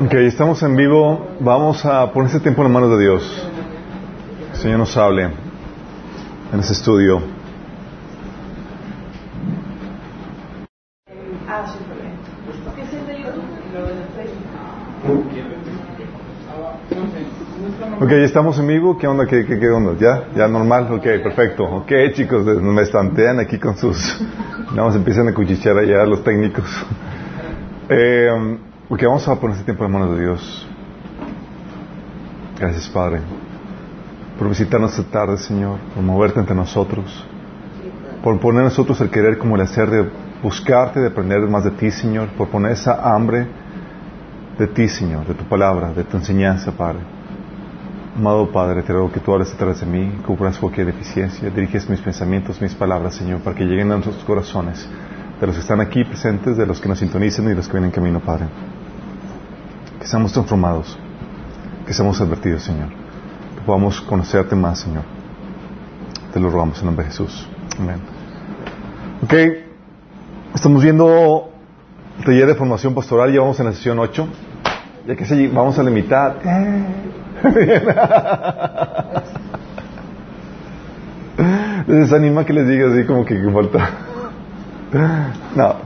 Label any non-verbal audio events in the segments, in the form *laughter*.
Ok, estamos en vivo. Vamos a poner este tiempo en las manos de Dios. El Señor nos hable en ese estudio. Ok, estamos en vivo. ¿Qué onda? ¿Qué, qué, qué onda? ¿Ya? ¿Ya normal? Ok, perfecto. Ok, chicos, me estantean aquí con sus... *laughs* Vamos, empiezan a cuchichear allá los técnicos. Eh, ok, vamos a poner este tiempo en manos de Dios. Gracias, Padre, por visitarnos esta tarde, Señor, por moverte entre nosotros, por poner nosotros el querer como el hacer de buscarte, de aprender más de ti, Señor, por poner esa hambre de ti, Señor, de tu palabra, de tu enseñanza, Padre. Amado Padre, te ruego que tú hables través de mí, cubras cualquier deficiencia, diriges mis pensamientos, mis palabras, Señor, para que lleguen a nuestros corazones, de los que están aquí presentes, de los que nos sintonizan y de los que vienen en camino, Padre. Que seamos transformados, que seamos advertidos, Señor, que podamos conocerte más, Señor. Te lo rogamos en nombre de Jesús. Amén. Ok, estamos viendo el taller de formación pastoral, ya vamos en la sesión 8, ya que vamos a la mitad. Les desanima que les diga así como que, falta. No.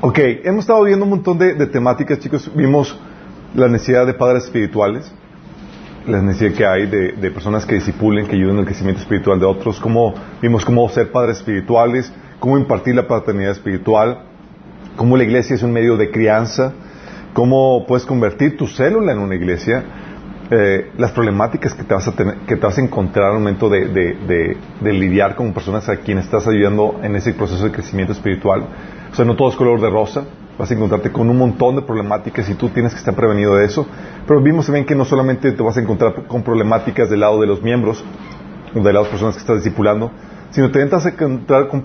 Ok, hemos estado viendo un montón de, temáticas, chicos. Vimos la necesidad de padres espirituales, la necesidad que hay de, personas que disipulen, que ayuden en el crecimiento espiritual de otros, cómo, vimos cómo ser padres espirituales, cómo impartir la paternidad espiritual, cómo la iglesia es un medio de crianza, cómo puedes convertir tu célula en una iglesia, eh, las problemáticas que te vas a tener, que te vas a encontrar al momento de, lidiar con personas a quienes estás ayudando en ese proceso de crecimiento espiritual. O sea, no todo es color de rosa, vas a encontrarte con un montón de problemáticas y tú tienes que estar prevenido de eso. Pero vimos también que no solamente te vas a encontrar con problemáticas del lado de los miembros, de las personas que estás discipulando, sino te vas a encontrar con,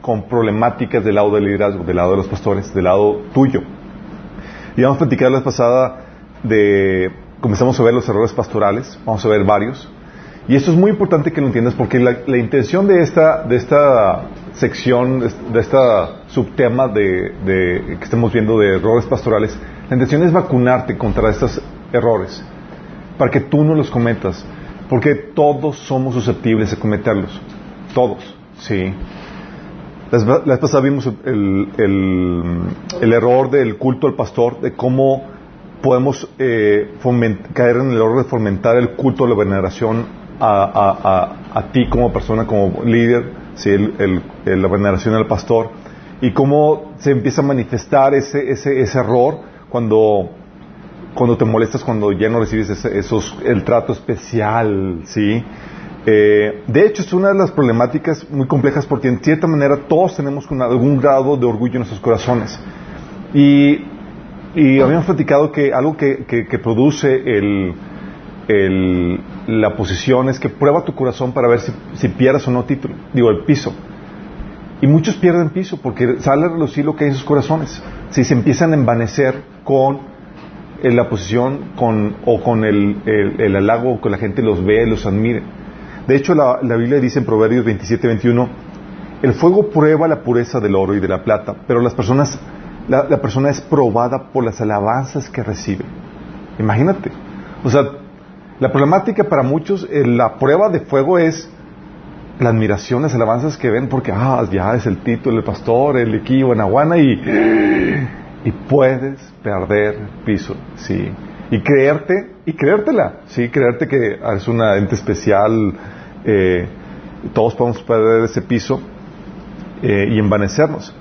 con problemáticas del lado del liderazgo, del lado de los pastores, del lado tuyo. Y vamos a platicar la pasada de, comenzamos a ver los errores pastorales, vamos a ver varios. Y esto es muy importante que lo entiendas porque la, intención de esta, de esta sección, de esta subtema de, que estamos viendo de errores pastorales, la intención es vacunarte contra estos errores, para que tú no los cometas, porque todos somos susceptibles de cometerlos, todos, sí. La vez pasada vimos el, el, error del culto al pastor, de cómo podemos eh, caer en el error de fomentar el culto a la veneración a, a, a, ti como persona, como líder, ¿sí? el, la veneración al pastor, y cómo se empieza a manifestar ese, ese, ese error cuando, cuando te molestas, cuando ya no recibes esos, el trato especial, ¿sí? Eh, de hecho, es una de las problemáticas muy complejas porque en cierta manera todos tenemos algún grado de orgullo en nuestros corazones. Y, habíamos platicado que algo que, produce la posición es que prueba tu corazón para ver si, pierdas o no título, digo, el piso. Y muchos pierden piso porque sale a relucir lo que hay en sus corazones. Si se empiezan a envanecer con eh, la posición con, o con el, el, el halago que la gente los ve, los admire. De hecho, la, Biblia dice en Proverbios 27, 21, el fuego prueba la pureza del oro y de la plata, pero las personas, la, persona es probada por las alabanzas que recibe. Imagínate. O sea, la problemática para muchos, eh, la prueba de fuego es la admiración, las alabanzas que ven, porque, ah, ya es el título, el pastor, el equipo, Aguana y, y puedes perder piso, sí. Y creerte, y creértela, sí, creerte que es una ente especial, eh, todos podemos perder ese piso eh, y envanecernos.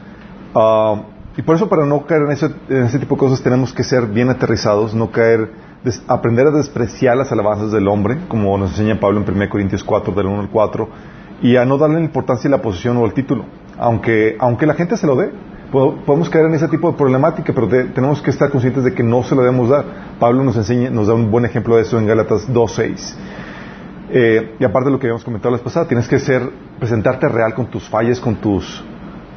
Ah, y por eso para no caer en ese, tipo de cosas tenemos que ser bien aterrizados, no caer, aprender a despreciar las alabanzas del hombre, como nos enseña Pablo en 1 Corintios 4, del 1 al 4, y a no darle la importancia a la posición o al título, aunque, aunque la gente se lo dé. Podemos caer en ese tipo de problemática, pero tenemos que estar conscientes de que no se lo debemos dar. Pablo nos enseña, nos da un buen ejemplo de eso en Gálatas 2.6. Eh, y aparte de lo que habíamos comentado la vez pasada, tienes que ser, presentarte real con tus fallas, con tus,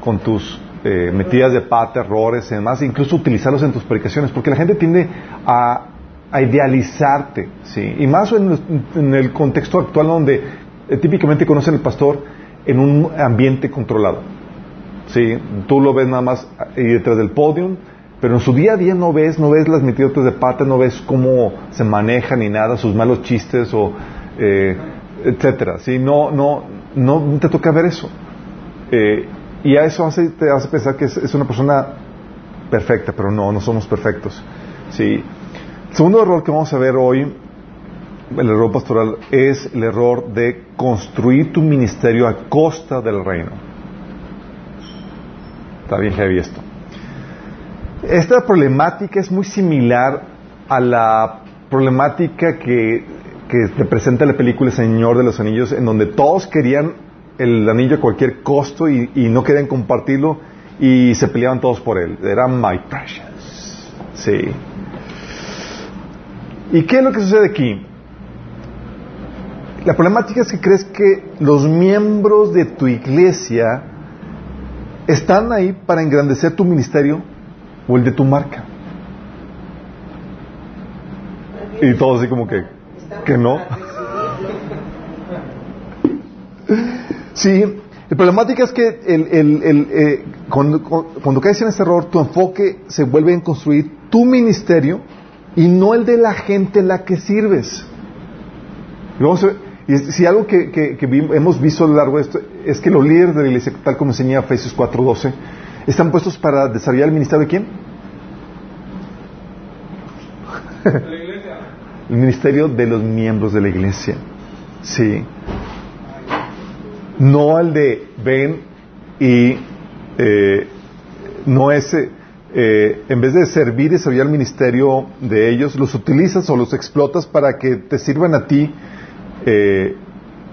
con tus eh, metidas de pata, errores y demás, incluso utilizarlos en tus predicaciones, porque la gente tiende a, idealizarte, ¿sí? Y más en, el contexto actual donde eh, típicamente conocen al pastor en un ambiente controlado. Sí, tú lo ves nada más detrás del podium, pero en su día a día no ves, no ves las metidotes de pata, no ves cómo se maneja ni nada, sus malos chistes o eh, etcétera. Sí, no, no, no te toca ver eso. Eh, y a eso te hace pensar que es, una persona perfecta, pero no, no somos perfectos. Sí. El segundo error que vamos a ver hoy, el error pastoral, es el error de construir tu ministerio a costa del reino. Está bien heavy esto. Esta problemática es muy similar a la problemática que, que te presenta la película Señor de los Anillos, en donde todos querían el anillo a cualquier costo y, no querían compartirlo y se peleaban todos por él. Era my precious. Sí. ¿Y qué es lo que sucede aquí? La problemática es que crees que los miembros de tu iglesia están ahí para engrandecer tu ministerio o el de tu marca. Y todo así como que, que no. Sí, la problemática es que el, el, eh, cuando, caes en ese error, tu enfoque se vuelve en construir tu ministerio y no el de la gente en la que sirves. Y, si algo que, hemos visto a lo largo de esto es que los líderes de la iglesia, tal como enseña Efesios 4.12, están puestos para desarrollar el ministerio de quién? *laughs* el ministerio de los miembros de la iglesia. Sí no al de ven y eh, no ese, eh, en vez de servir y desarrollar el ministerio de ellos, los utilizas o los explotas para que te sirvan a ti eh,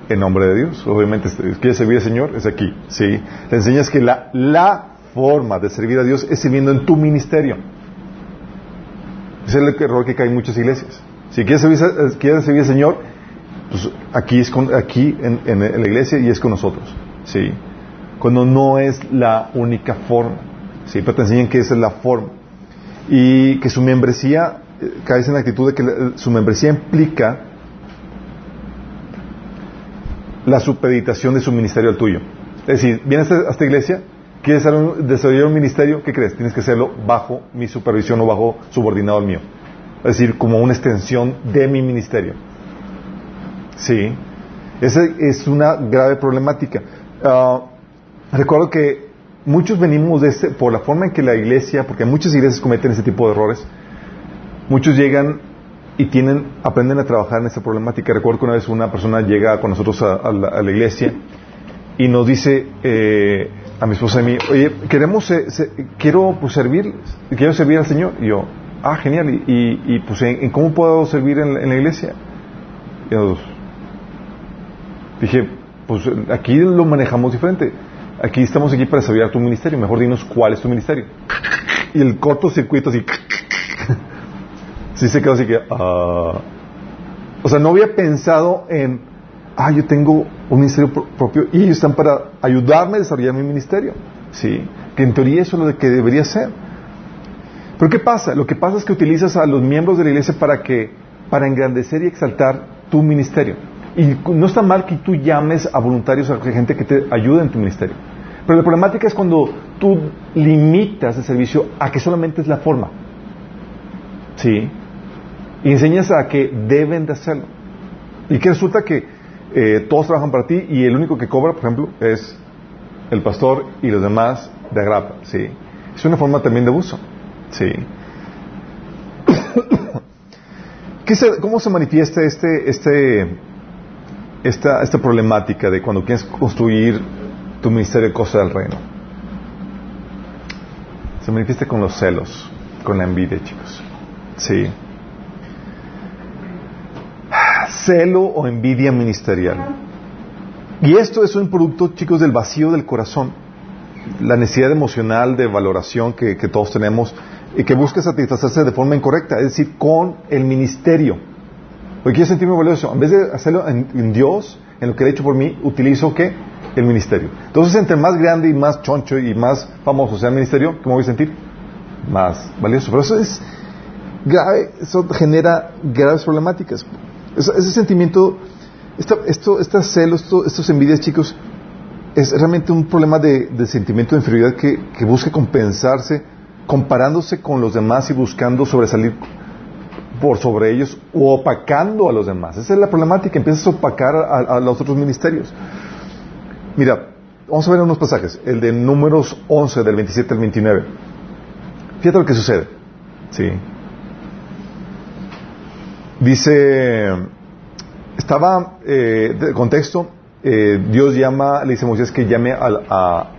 en nombre de Dios. Obviamente, quieres servir al Señor, es aquí, ¿sí? Te enseñas que la, la forma de servir a Dios es sirviendo en tu ministerio. Ese es el error que cae en muchas iglesias. Si quieres servir, quieres servir al Señor, pues aquí es aquí en, la iglesia y es con nosotros, sí. Cuando no es la única forma, sí, pero te enseñan que esa es la forma y que su membresía eh, cae en la actitud de que su membresía implica la supeditación de su ministerio al tuyo. Es decir, vienes a esta iglesia, quieres desarrollar un ministerio, ¿qué crees? Tienes que hacerlo bajo mi supervisión o bajo subordinado al mío. Es decir, como una extensión de mi ministerio. Sí, esa es una grave problemática. Ah, recuerdo que muchos venimos de este, por la forma en que la iglesia, porque muchas iglesias cometen ese tipo de errores, muchos llegan y tienen, aprenden a trabajar en esa problemática. Recuerdo que una vez una persona llega con nosotros a, la, iglesia y nos dice eh, a mi esposa y a mí, oye, queremos, quiero pues, servir, quiero servir al Señor. Y yo, ah, genial, y, pues, ¿en, cómo puedo servir en, la iglesia? Y Dije, pues aquí lo manejamos diferente. Aquí estamos aquí para desarrollar tu ministerio. Mejor dinos cuál es tu ministerio. Y el cortocircuito así. *laughs* sí se quedó así que. Ah". o sea, no había pensado en. Ah, yo tengo un ministerio propio y ellos están para ayudarme a desarrollar mi ministerio. Sí. Que en teoría eso es lo que debería ser. Pero ¿qué pasa? Lo que pasa es que utilizas a los miembros de la iglesia para que. Para engrandecer y exaltar tu ministerio. Y no está mal que tú llames a voluntarios, a gente que te ayude en tu ministerio. Pero la problemática es cuando tú limitas el servicio a que solamente es la forma. ¿Sí? Y enseñas a que deben de hacerlo. Y que resulta que eh, todos trabajan para ti y el único que cobra, por ejemplo, es el pastor y los demás de agrapa. ¿Sí? Es una forma también de abuso. ¿Sí? *coughs* ¿Cómo se manifiesta este, este esta, esta problemática de cuando quieres construir tu ministerio de cosas del reino. Se manifiesta con los celos, con la envidia, chicos. Sí. Celo o envidia ministerial. Y esto es un producto, chicos, del vacío del corazón. La necesidad emocional de valoración que, todos tenemos y que busca satisfacerse de forma incorrecta, es decir, con el ministerio. Porque quiero sentirme valioso. En vez de hacerlo en, Dios, en lo que ha hecho por mí, utilizo ¿qué? El ministerio. Entonces, entre más grande y más choncho y más famoso sea el ministerio, ¿cómo voy a sentir? Más valioso. Pero eso es grave, eso genera graves problemáticas. ese sentimiento, esto, estos celos, estos envidias, chicos, es realmente un problema de, sentimiento de inferioridad que, que busca compensarse comparándose con los demás y buscando sobresalir por sobre ellos o opacando a los demás. Esa es la problemática, empiezas a opacar a, los otros ministerios. Mira, vamos a ver unos pasajes, el de números 11, del 27 al 29. Fíjate lo que sucede. Sí. Dice, estaba, eh, de contexto, eh, Dios llama, le dice a Moisés que llame a, a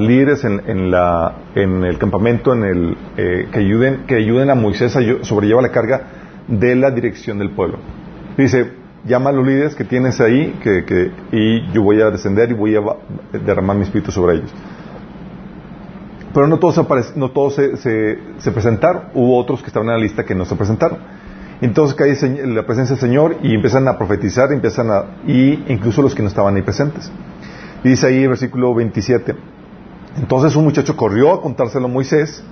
líderes en, la, en, el campamento en el, eh, que, ayuden, que ayuden a Moisés a sobrellevar la carga de la dirección del pueblo. Dice, llama a los líderes que tienes ahí que, y yo voy a descender y voy a derramar mi espíritu sobre ellos. Pero no todos, no todos se, se, se, presentaron, hubo otros que estaban en la lista que no se presentaron. Entonces cae la presencia del Señor y empiezan a profetizar, empiezan a, y incluso los que no estaban ahí presentes. Dice ahí el versículo 27, entonces un muchacho corrió a contárselo a Moisés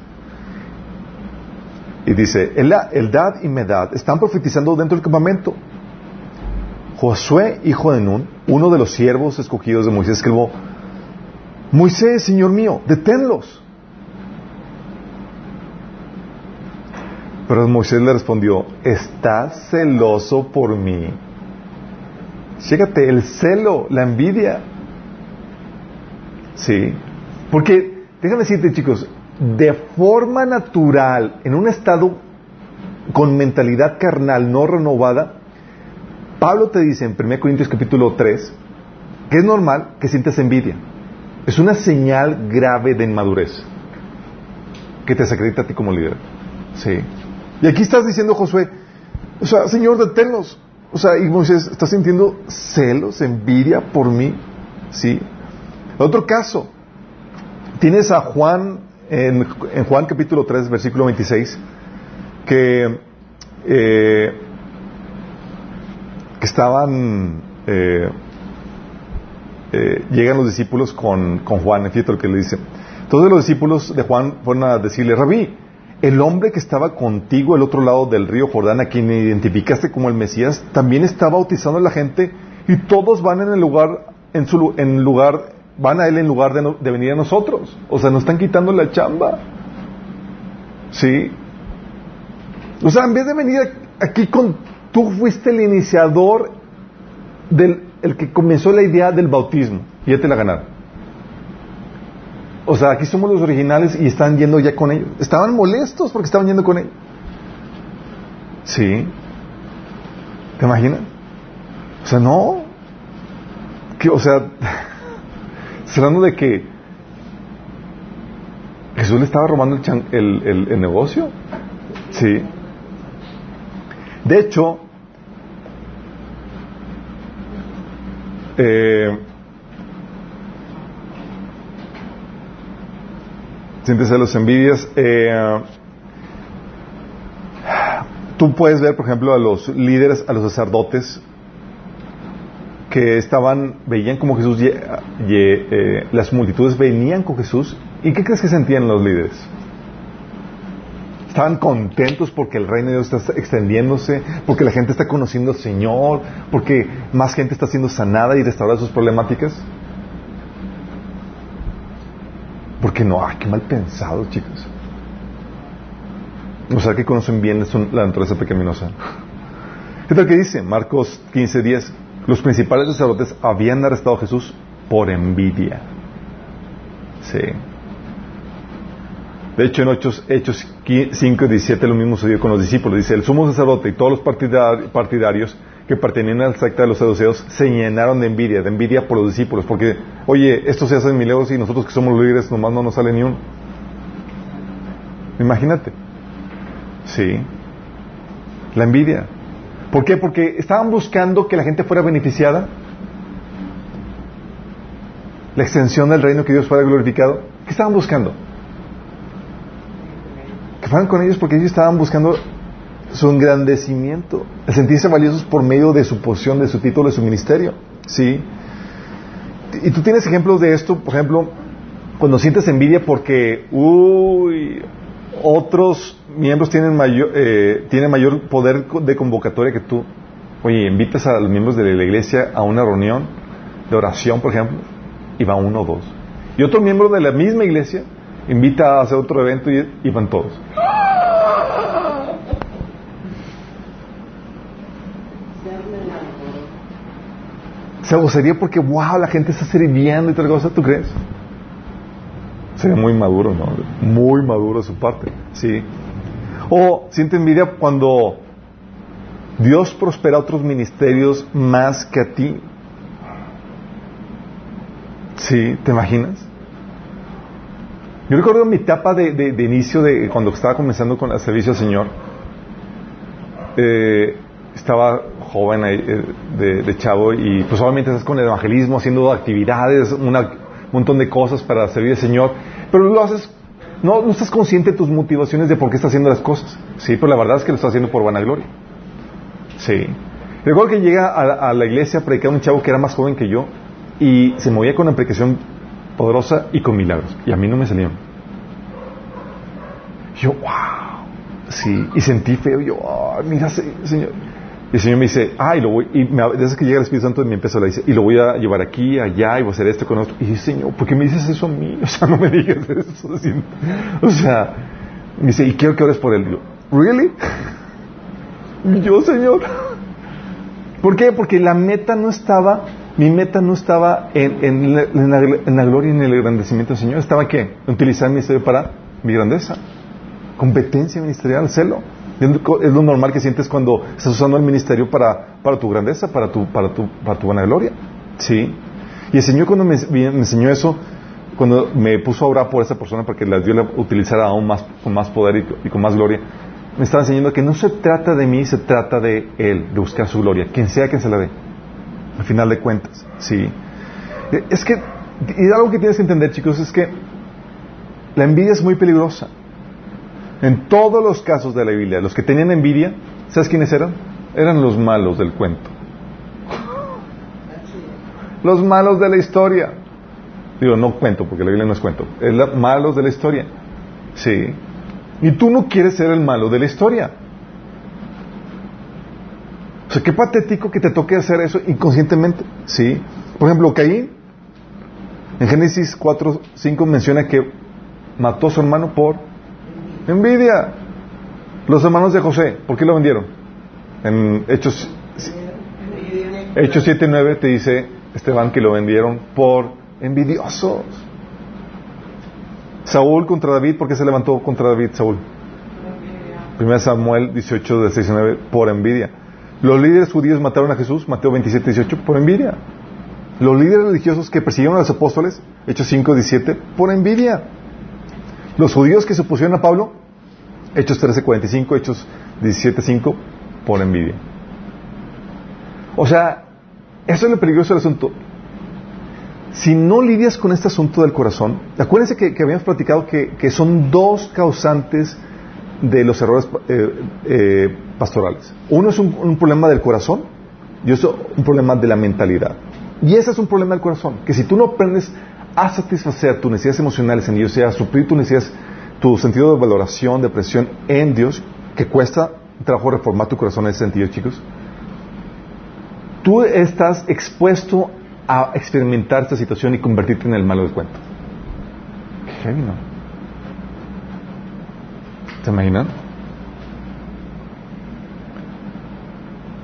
y dice, Eldad y Medad están profetizando dentro del campamento. Josué, hijo de Nun, uno de los siervos escogidos de Moisés, escribió, Moisés, Señor mío, deténlos. Pero Moisés le respondió, estás celoso por mí. Fíjate, el celo, la envidia. Sí, porque, déjame decirte chicos, de forma natural, en un estado con mentalidad carnal no renovada, Pablo te dice en 1 Corintios capítulo 3 que es normal que sientas envidia. Es una señal grave de inmadurez que te desacredita a ti como líder. Sí. Y aquí estás diciendo, Josué, o sea, Señor, deténnos. O sea, y Moisés, ¿estás sintiendo celos, envidia por mí? Sí. Otro caso, Tienes a Juan, en, Juan capítulo 3, versículo 26, que, eh, que estaban, eh, eh, llegan los discípulos con, con Juan, fíjate lo que le dice. Todos los discípulos de Juan fueron a decirle, Rabí, el hombre que estaba contigo al otro lado del río Jordán, a quien identificaste como el Mesías, también está bautizando a la gente y todos van en el lugar, en su en lugar van a Él en lugar de, venir a nosotros. O sea, nos están quitando la chamba. ¿Sí? O sea, en vez de venir aquí con... Tú fuiste el iniciador del el que comenzó la idea del bautismo. Y ya te la ganaron. O sea, aquí somos los originales y están yendo ya con ellos. Estaban molestos porque estaban yendo con ellos. ¿Sí? ¿Te imaginas? O sea, no. Que, o sea... hablando de que Jesús le estaba robando el, negocio. Sí. De hecho, eh, sientes los envidias. Eh, tú puedes ver, por ejemplo, a los líderes, a los sacerdotes que estaban, veían como Jesús, eh, las multitudes venían con Jesús. ¿Y qué crees que sentían los líderes? Estaban contentos porque el reino de Dios está extendiéndose, porque la gente está conociendo al Señor, porque más gente está siendo sanada y restaurada sus problemáticas. Porque no, ay, qué mal pensado, chicos. O sea, que conocen bien la naturaleza pecaminosa. ¿Qué tal que dice? Marcos 15, 10 los principales sacerdotes habían arrestado a Jesús por envidia. Sí. De hecho, en Hechos, Hechos 5 y 17 lo mismo sucedió con los discípulos. Dice, el sumo sacerdote y todos los partidarios que pertenecían al secta de los saduceos se llenaron de envidia, de envidia por los discípulos, porque, oye, esto se hace en milagros y nosotros que somos líderes nomás no nos sale ni uno. Imagínate. Sí. La envidia. ¿Por qué? Porque estaban buscando que la gente fuera beneficiada. La extensión del reino, que Dios fuera glorificado. ¿Qué estaban buscando? Que fueran con ellos porque ellos estaban buscando su engrandecimiento, el sentirse valiosos por medio de su posición, de su título, de su ministerio. ¿Sí? Y tú tienes ejemplos de esto, por ejemplo, cuando sientes envidia porque, uy, otros miembros tienen mayor, eh, mayor poder de convocatoria que tú. Oye, invitas a los miembros de la iglesia a una reunión de oración, por ejemplo. y va uno o dos. Y otro miembro de la misma iglesia invita a hacer otro evento y, van todos. O sería porque, wow, la gente está sirviendo y tal cosa, ¿tú crees? Sería muy maduro, ¿no? Muy maduro de su parte, ¿sí? O siente envidia cuando Dios prospera otros ministerios más que a ti. ¿Sí? ¿Te imaginas? Yo recuerdo mi etapa de, de, inicio de cuando estaba comenzando con el servicio al Señor. Eh, estaba joven eh, de, chavo y pues obviamente estás con el evangelismo, haciendo actividades, un montón de cosas para servir al Señor, pero lo haces, no, estás consciente de tus motivaciones de por qué estás haciendo las cosas, sí, pero la verdad es que lo estás haciendo por vanagloria, sí. Recuerdo que llega a, la iglesia a predicar un chavo que era más joven que yo y se movía con una predicación poderosa y con milagros, y a mí no me salieron. Yo, wow, sí, y sentí feo, yo, mira, Señor, y el Señor me dice, ah, y lo voy, y desde que llega el Espíritu Santo me empieza a decir, y lo voy a llevar aquí, allá, y voy a hacer esto con otro. Y dice, Señor, ¿por qué me dices eso a mí? *laughs* O sea, no me digas eso. O sea, me dice, y quiero que ores por él. yo, ¿really? *laughs* yo, Señor. *laughs* ¿Por qué? Porque la meta no estaba, mi meta no estaba en, en, la, en, la, gloria y en el engrandecimiento del Señor. Estaba qué? Utilizar mi ministerio para mi grandeza. Competencia ministerial, celo. Es lo normal que sientes cuando estás usando el ministerio para, para tu grandeza, para tu, para tu, para tu vanagloria. ¿Sí? Y el Señor cuando me, enseñó eso, cuando me puso a orar por esa persona para que la Dios la utilizara aún más, con más poder y, con más gloria, me estaba enseñando que no se trata de mí, se trata de Él, de buscar su gloria, quien sea quien se la dé. Al final de cuentas, ¿sí? Es que, y algo que tienes que entender, chicos, es que la envidia es muy peligrosa. En todos los casos de la Biblia, los que tenían envidia, ¿sabes quiénes eran? Eran los malos del cuento. Los malos de la historia. Digo, no cuento, porque la Biblia no es cuento. Es los malos de la historia. Sí. Y tú no quieres ser el malo de la historia. O sea, qué patético que te toque hacer eso inconscientemente. Sí. Por ejemplo, Caín, en Génesis 4, 5 menciona que mató a su hermano por Envidia. Los hermanos de José, ¿por qué lo vendieron? En Hechos, Hechos 7 y 9 te dice Esteban que lo vendieron por envidiosos. Saúl contra David, ¿por qué se levantó contra David Saúl? 1 Samuel 18, de 6 9, por envidia. Los líderes judíos mataron a Jesús, Mateo 27, 18, por envidia. Los líderes religiosos que persiguieron a los apóstoles, Hechos 5, 17, por envidia. Los judíos que se opusieron a Pablo, Hechos 13:45, Hechos 17:5, por envidia. O sea, eso es lo peligroso del asunto. Si no lidias con este asunto del corazón, acuérdense que, habíamos platicado que, son dos causantes de los errores eh, eh, pastorales. Uno es un, problema del corazón y otro un problema de la mentalidad. Y ese es un problema del corazón, que si tú no aprendes a satisfacer tus necesidades emocionales en Dios, sea, a suplir tus necesidades, tu sentido de valoración, de presión en Dios, que cuesta trabajo reformar tu corazón en ese sentido, chicos. Tú estás expuesto a experimentar esta situación y convertirte en el malo del cuento. Qué heavy. ¿Se imaginan?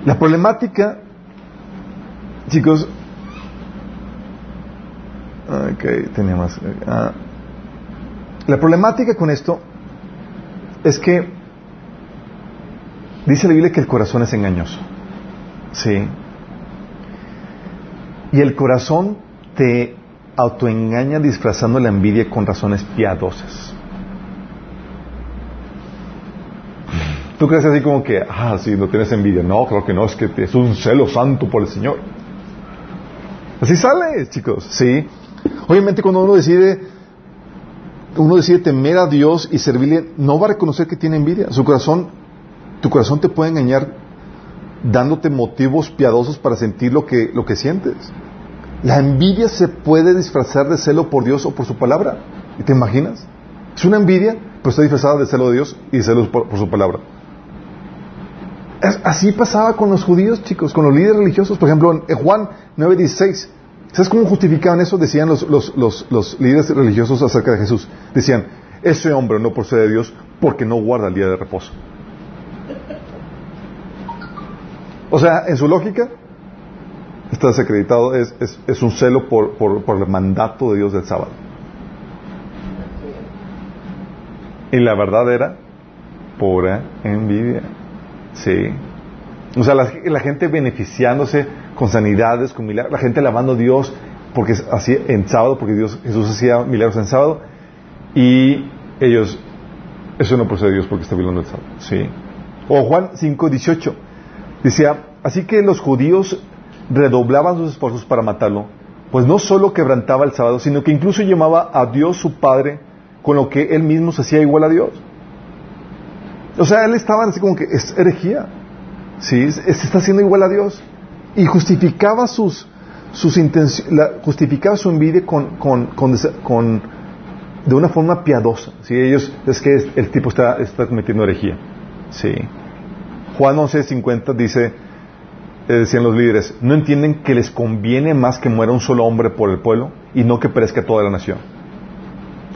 La problemática, chicos, Ok, tenía más. Ah. La problemática con esto es que dice la Biblia que el corazón es engañoso. Sí. Y el corazón te autoengaña disfrazando la envidia con razones piadosas. Tú crees así como que, ah, sí, no tienes envidia. No, creo que no, es que es un celo santo por el Señor. Así sale, chicos, sí. Obviamente cuando uno decide, uno decide temer a Dios y servirle, no va a reconocer que tiene envidia. Su corazón, tu corazón te puede engañar dándote motivos piadosos para sentir lo que, lo que sientes. La envidia se puede disfrazar de celo por Dios o por su palabra. ¿Y te imaginas? Es una envidia, pero está disfrazada de celo de Dios y celo por, su palabra. así pasaba con los judíos, chicos, con los líderes religiosos. Por ejemplo, en Juan 9:16 ¿Sabes cómo justificaban eso? Decían los, los, los, líderes religiosos acerca de Jesús. Decían, ese hombre no procede de Dios porque no guarda el día de reposo. O sea, en su lógica, está desacreditado, es, es, un celo por, por, por, el mandato de Dios del sábado. Y la verdad era pura envidia. Sí. O sea, la gente beneficiándose con sanidades, con milagros, la gente alabando a Dios porque hacía en sábado, porque Dios, Jesús hacía milagros en sábado, y ellos, eso no procede de Dios porque está violando el sábado. Sí. O Juan 5, 18. Decía, así que los judíos redoblaban sus esfuerzos para matarlo, pues no solo quebrantaba el sábado, sino que incluso llamaba a Dios su Padre, con lo que él mismo se hacía igual a Dios. O sea, él estaba así como que es herejía. Sí, se está haciendo igual a Dios. Y justificaba sus, sus intenciones, justificaba su envidia con, con, con, de una forma piadosa. ¿sí? Ellos, es que el tipo está, está cometiendo herejía. Sí. Juan 11.50 dice, eh, decían los líderes, no entienden que les conviene más que muera un solo hombre por el pueblo y no que perezca toda la nación.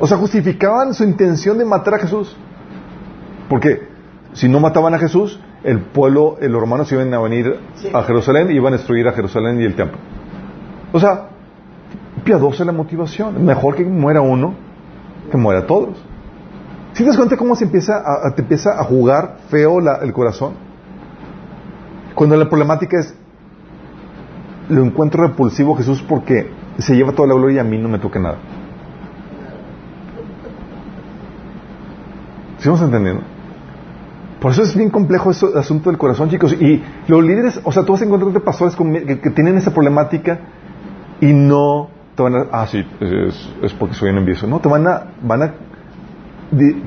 O sea, justificaban su intención de matar a Jesús. Porque si no mataban a Jesús, el pueblo, los romanos iban a venir a Jerusalén y iban a destruir a Jerusalén y el templo. O sea, piadosa la motivación. Mejor que muera uno que muera todos. ¿Si te das cuenta cómo se empieza a, te empieza a jugar feo el corazón? Cuando la problemática es, lo encuentro repulsivo Jesús porque se lleva toda la gloria y a mí no me toca nada. ¿Sigamos entendiendo? Por eso es bien complejo el asunto del corazón, chicos. Y los líderes, o sea, tú vas a encontrarte pastores que, tienen esa problemática y no te van a, ah, sí, es, porque soy un envieso. No, te van a, van a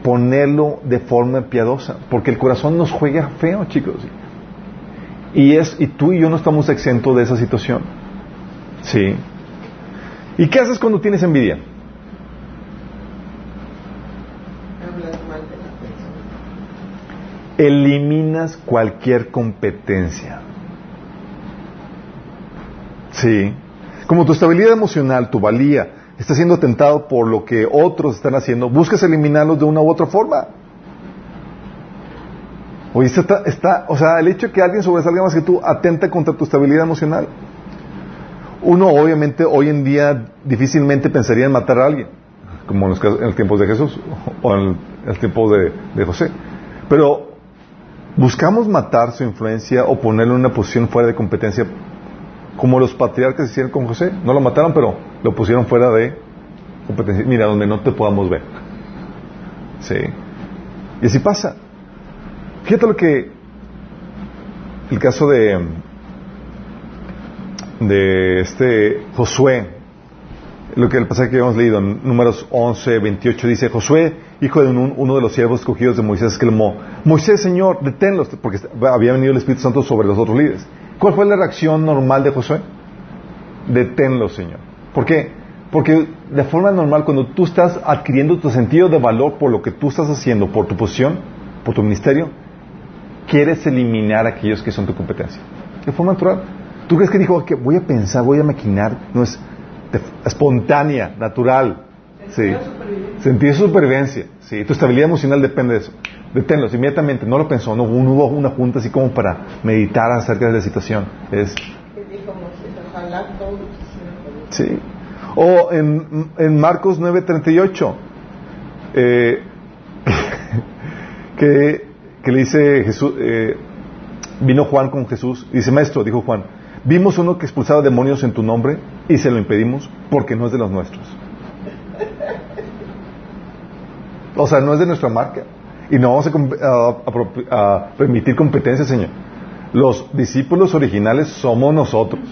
ponerlo de forma piadosa, porque el corazón nos juega feo, chicos. Y es, y tú y yo no estamos exentos de esa situación. Sí. ¿Y qué haces cuando tienes envidia? Eliminas cualquier competencia. Sí. Como tu estabilidad emocional, tu valía, está siendo tentado por lo que otros están haciendo, buscas eliminarlos de una u otra forma. Oye, está, está, o sea, el hecho de que alguien sobresalga más que tú atenta contra tu estabilidad emocional. Uno, obviamente, hoy en día difícilmente pensaría en matar a alguien, como en los, en los tiempos de Jesús o en el, tiempo de, de José. Pero buscamos matar su influencia o ponerlo en una posición fuera de competencia, como los patriarcas hicieron con José. No lo mataron, pero lo pusieron fuera de competencia. Mira, donde no te podamos ver. Sí. Y así pasa. Fíjate lo que. El caso de. De este Josué. Lo que el pasaje que habíamos leído, números 11, 28, dice: Josué hijo de uno de los siervos escogidos de Moisés, exclamó, Moisés, Señor, deténlos, porque había venido el Espíritu Santo sobre los otros líderes. ¿Cuál fue la reacción normal de Josué? Deténlos, Señor. ¿Por qué? Porque de forma normal, cuando tú estás adquiriendo tu sentido de valor por lo que tú estás haciendo, por tu posición, por tu ministerio, quieres eliminar a aquellos que son tu competencia. De forma natural. ¿Tú crees que dijo que voy a pensar, voy a maquinar? No es espontánea, natural. Sí. Sentir supervivencia. Sí. Tu estabilidad emocional depende de eso. Deténlos inmediatamente. No lo pensó. No, hubo una junta así como para meditar acerca de la situación. Es. Sí. O en, en Marcos 9:38, eh, *laughs* que, que, le dice Jesús, eh, vino Juan con Jesús, y dice, maestro, dijo Juan, vimos uno que expulsaba demonios en tu nombre y se lo impedimos porque no es de los nuestros. O sea, no es de nuestra marca. Y no vamos a, permitir competencia, Señor. Los discípulos originales somos nosotros.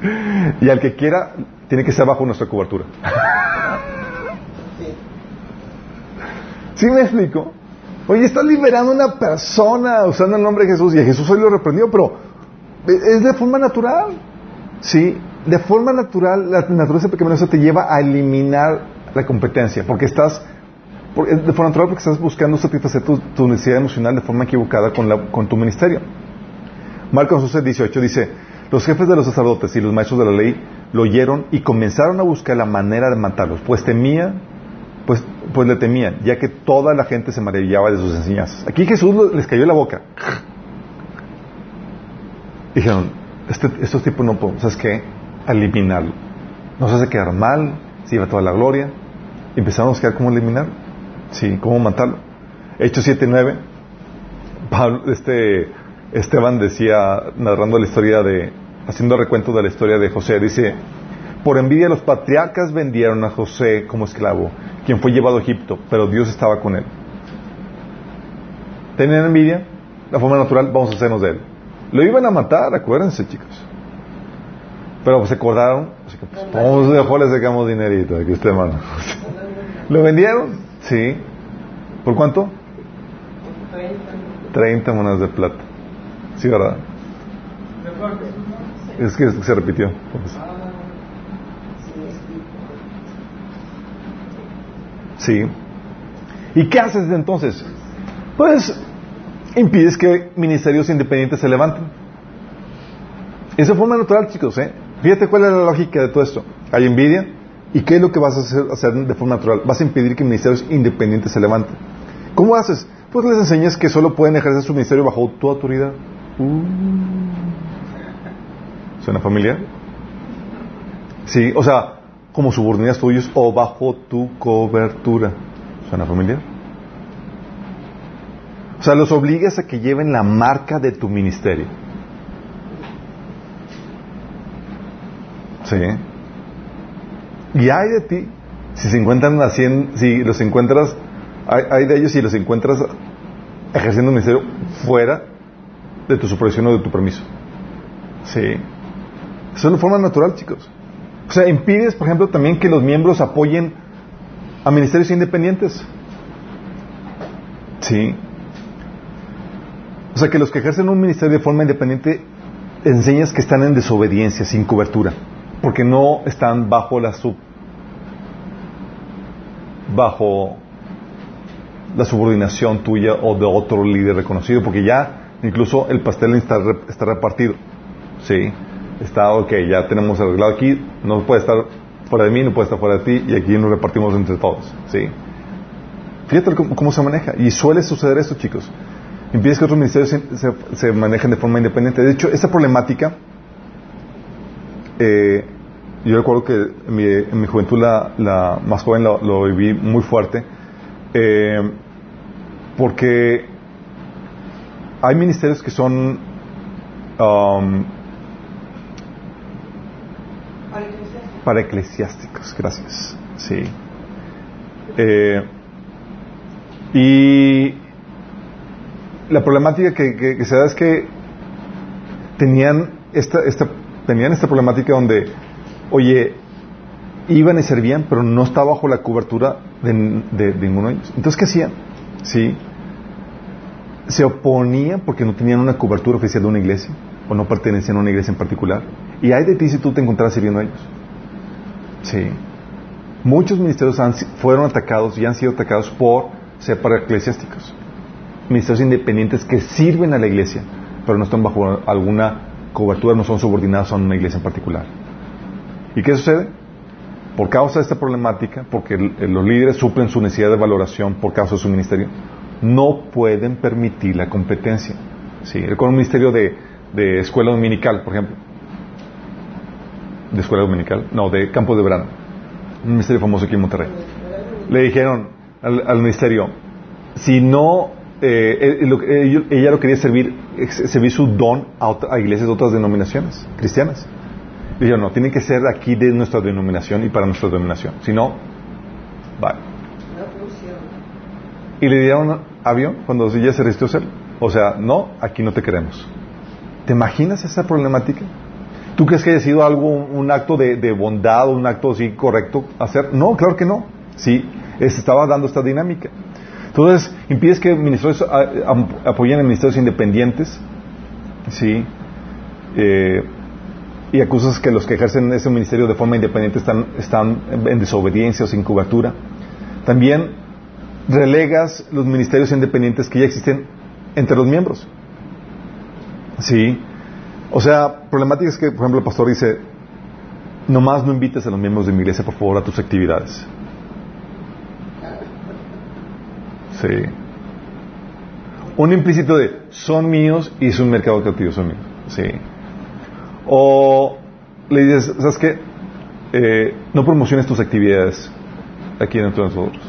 *laughs* y al que quiera, tiene que ser bajo nuestra cobertura. *laughs* ¿Sí me explico? Oye, estás liberando a una persona usando el nombre de Jesús y a Jesús hoy lo reprendió, pero es de forma natural. ¿Sí? de forma natural, la naturaleza pecaminosa te lleva a eliminar la competencia, porque estás, de forma natural, porque estás buscando satisfacer tu, necesidad emocional de forma equivocada con, la, con tu ministerio. Marcos 11, 18 dice, Los jefes de los sacerdotes y los maestros de la ley lo oyeron y comenzaron a buscar la manera de matarlos, pues temía, pues, pues le temían, ya que toda la gente se maravillaba de sus enseñanzas. Aquí Jesús les cayó la boca. Dijeron, este, estos tipos no podemos, ¿sabes qué? Eliminarlo. Nos hace quedar mal, se lleva toda la gloria. Y empezaron a buscar cómo eliminarlo. Sí, cómo matarlo. Hechos 7.9, Pablo, este, Esteban decía, narrando la historia de, haciendo recuento de la historia de José, dice, por envidia los patriarcas vendieron a José como esclavo, quien fue llevado a Egipto, pero Dios estaba con él. ¿Tenían envidia? La forma natural, vamos a hacernos de él. Lo iban a matar, acuérdense, chicos. Pero se acordaron, así que pues, vamos mejor le sacamos dinerito, aquí usted hermano. *laughs* ¿Lo vendieron? Sí. ¿Por cuánto? 30 monedas de plata. Sí, ¿verdad? Es que se repitió. Sí. ¿Y qué haces entonces? Pues impides que ministerios independientes se levanten. Es de forma natural, chicos. ¿eh? Fíjate cuál es la lógica de todo esto. Hay envidia. ¿Y qué es lo que vas a hacer, hacer de forma natural? Vas a impedir que ministerios independientes se levanten. ¿Cómo haces? Pues les enseñas que solo pueden ejercer su ministerio bajo tu autoridad. Uh. ¿Suena familiar? Sí, o sea, como subordinados tuyos o bajo tu cobertura. ¿Suena familiar? O sea, los obligas a que lleven la marca de tu ministerio. Sí. Y hay de ti si se encuentran haciendo, si los encuentras, hay, de ellos si los encuentras ejerciendo un ministerio fuera de tu supervisión o de tu permiso. Sí. Eso es de forma natural, chicos. O sea, impides, por ejemplo, también que los miembros apoyen a ministerios independientes. Sí. O sea, que los que ejercen un ministerio de forma independiente enseñas que están en desobediencia, sin cobertura, porque no están bajo la sub bajo la subordinación tuya o de otro líder reconocido, porque ya incluso el pastel está, está repartido. Sí, está ok, ya tenemos arreglado aquí, no puede estar fuera de mí, no puede estar fuera de ti, y aquí nos repartimos entre todos. Sí. Fíjate cómo, se maneja. Y suele suceder esto, chicos impides que otros ministerios se, se, manejen de forma independiente. De hecho, esa problemática, eh, yo recuerdo que en mi, en mi juventud la, la, más joven lo, viví muy fuerte, eh, porque hay ministerios que son um, para eclesiásticos, gracias, sí. Eh, y la problemática que, se da es que tenían esta, esta, tenían esta problemática donde, oye, iban y servían, pero no estaba bajo la cobertura de, ninguno de ellos. Entonces, ¿qué hacían? Sí. Se oponían porque no tenían una cobertura oficial de una iglesia o no pertenecían a una iglesia en particular. Y hay de ti si tú te encontrás sirviendo a ellos. Sí. Muchos ministerios han, fueron atacados y han sido atacados por eclesiásticos ministerios independientes que sirven a la iglesia, pero no están bajo alguna cobertura, no son subordinados a una iglesia en particular. ¿Y qué sucede? Por causa de esta problemática, porque los líderes suplen su necesidad de valoración por causa de su ministerio, no pueden permitir la competencia. ¿Sí? Con un ministerio de, escuela dominical, por ejemplo. ¿De escuela dominical? No, de campo de verano. Un ministerio famoso aquí en Monterrey. Le dijeron al, al ministerio, si no eh, eh, ella lo quería servir, servir su don a, iglesias de otras denominaciones cristianas. Y dijeron, no, tiene que ser aquí de nuestra denominación y para nuestra denominación. Si no, vale. Y le dieron avión cuando ella se resistió a hacerlo. O sea, no, aquí no te queremos. ¿Te imaginas esa problemática? ¿Tú crees que haya sido algo, un acto de, de bondad, un acto así correcto hacer? No, claro que no. Sí, se estaba dando esta dinámica. Entonces, impides que ministerios apoyen a ministerios independientes, ¿sí? Eh, y acusas que los que ejercen ese ministerio de forma independiente están, están en desobediencia o sin cobertura. También relegas los ministerios independientes que ya existen entre los miembros. ¿Sí? O sea, problemática es que, por ejemplo, el pastor dice, nomás no invites a los miembros de mi iglesia, por favor, a tus actividades. Sí. Un implícito de, son míos y es un mercado creativo, son míos. Sí. O le dices, ¿sabes qué? Eh, no promociones tus actividades aquí dentro de nosotros.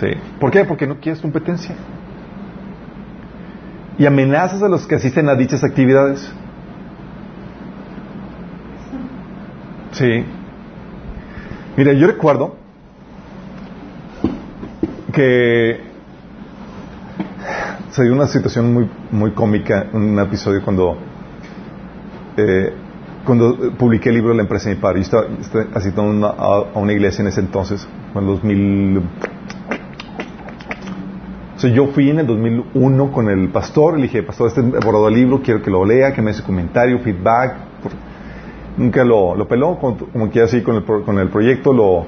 Sí. ¿Por qué? Porque no quieres competencia. Y amenazas a los que asisten a dichas actividades. Sí. Mira, yo recuerdo que se dio una situación muy, muy cómica un episodio cuando eh, cuando publiqué el libro de la empresa de mi padre. Yo estaba, asistiendo a, una iglesia en ese entonces, en el 2000. O sea, yo fui en el 2001 con el pastor, le dije, pastor, este borrado el libro, quiero que lo lea, que me hace comentario, feedback. Nunca lo, lo peló, como que así con el, con el proyecto, lo,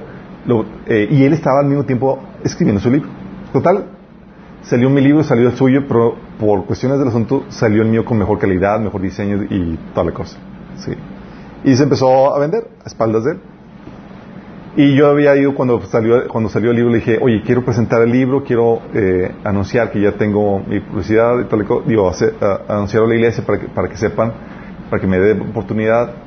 eh, y él estaba al mismo tiempo escribiendo su libro. Total, salió mi libro, salió el suyo, pero por cuestiones del asunto salió el mío con mejor calidad, mejor diseño y toda la cosa. Sí. Y se empezó a vender a espaldas de él. Y yo había ido cuando salió, cuando salió el libro, le dije, oye, quiero presentar el libro, quiero eh, anunciar que ya tengo mi publicidad, y tal, digo, anunciarlo a la iglesia para que, para que sepan, para que me dé oportunidad.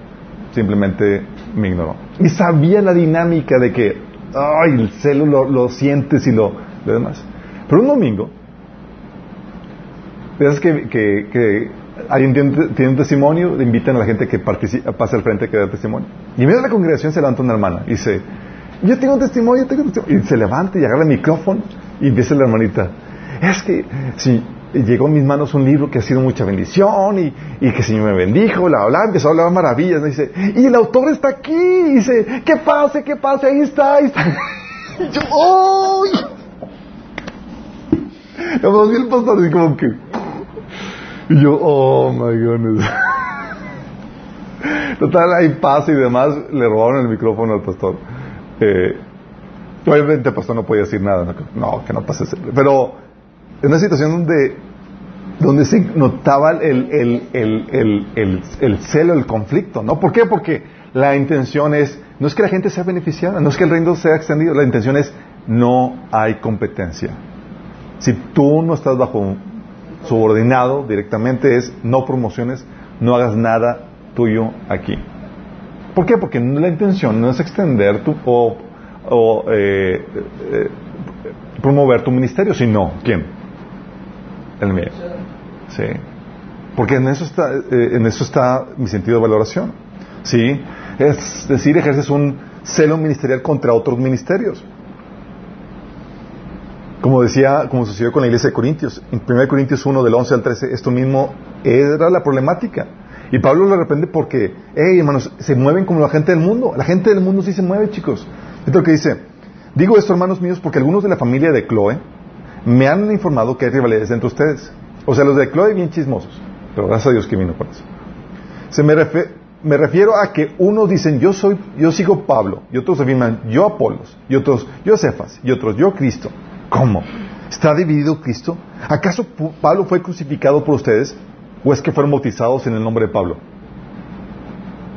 Simplemente me ignoró. Y sabía la dinámica de que, ay, el celo lo, sientes y lo, lo demás. Pero un domingo, es que, que alguien tiene, un testimonio, invitan a la gente que pase al frente que da testimonio. Y en medio de la congregación se levanta una hermana y dice, yo tengo un testimonio, yo tengo un testimonio. Y se levanta y agarra el micrófono y dice la hermanita, es que si llegó a mis manos un libro que ha sido mucha bendición y, y que el Señor me bendijo, bla, bla, empezó a hablar maravillas, dice, y el autor está aquí, y dice, ¿qué pase, qué pase? Ahí está, ahí está. y *laughs* yo, ¡oh! Y el pastor así como que, y yo, oh my goodness. *laughs* Total, hay paz y demás, le robaron el micrófono al pastor. Eh, obviamente el pastor no podía decir nada, no, que no pase. Pero una situación donde, donde se notaba el, el, el, el, el celo, el conflicto, ¿no? ¿Por qué? Porque la intención es, no es que la gente sea beneficiada, no es que el reino sea extendido, la intención es, no hay competencia. Si tú no estás bajo subordinado directamente es no promociones, no hagas nada tuyo aquí. ¿Por qué? Porque la intención no es extender tu, o, eh, eh, promover tu ministerio, sino ¿quién? El mío. Sí. Porque en eso está, eh, en eso está mi sentido de valoración. ¿Sí? Es decir, ejerces un celo ministerial contra otros ministerios. Como decía, como sucedió con la iglesia de Corintios, en 1 Corintios 1 del 11 al 13, esto mismo era la problemática. Y Pablo lo arrepende porque, hey hermanos, se mueven como la gente del mundo. La gente del mundo sí se mueve, chicos. Esto que dice. Digo esto, hermanos míos, porque algunos de la familia de Chloe me han informado que hay rivalidades entre ustedes. O sea, los de Chloe bien chismosos. Pero gracias a Dios que vino por eso. Se me, me refiero a que unos dicen yo soy, yo sigo Pablo, y otros afirman yo Apolos, y otros yo Cefas, y otros yo Cristo. ¿Cómo? ¿Está dividido Cristo? ¿Acaso Pablo fue crucificado por ustedes? ¿O es que fueron bautizados en el nombre de Pablo?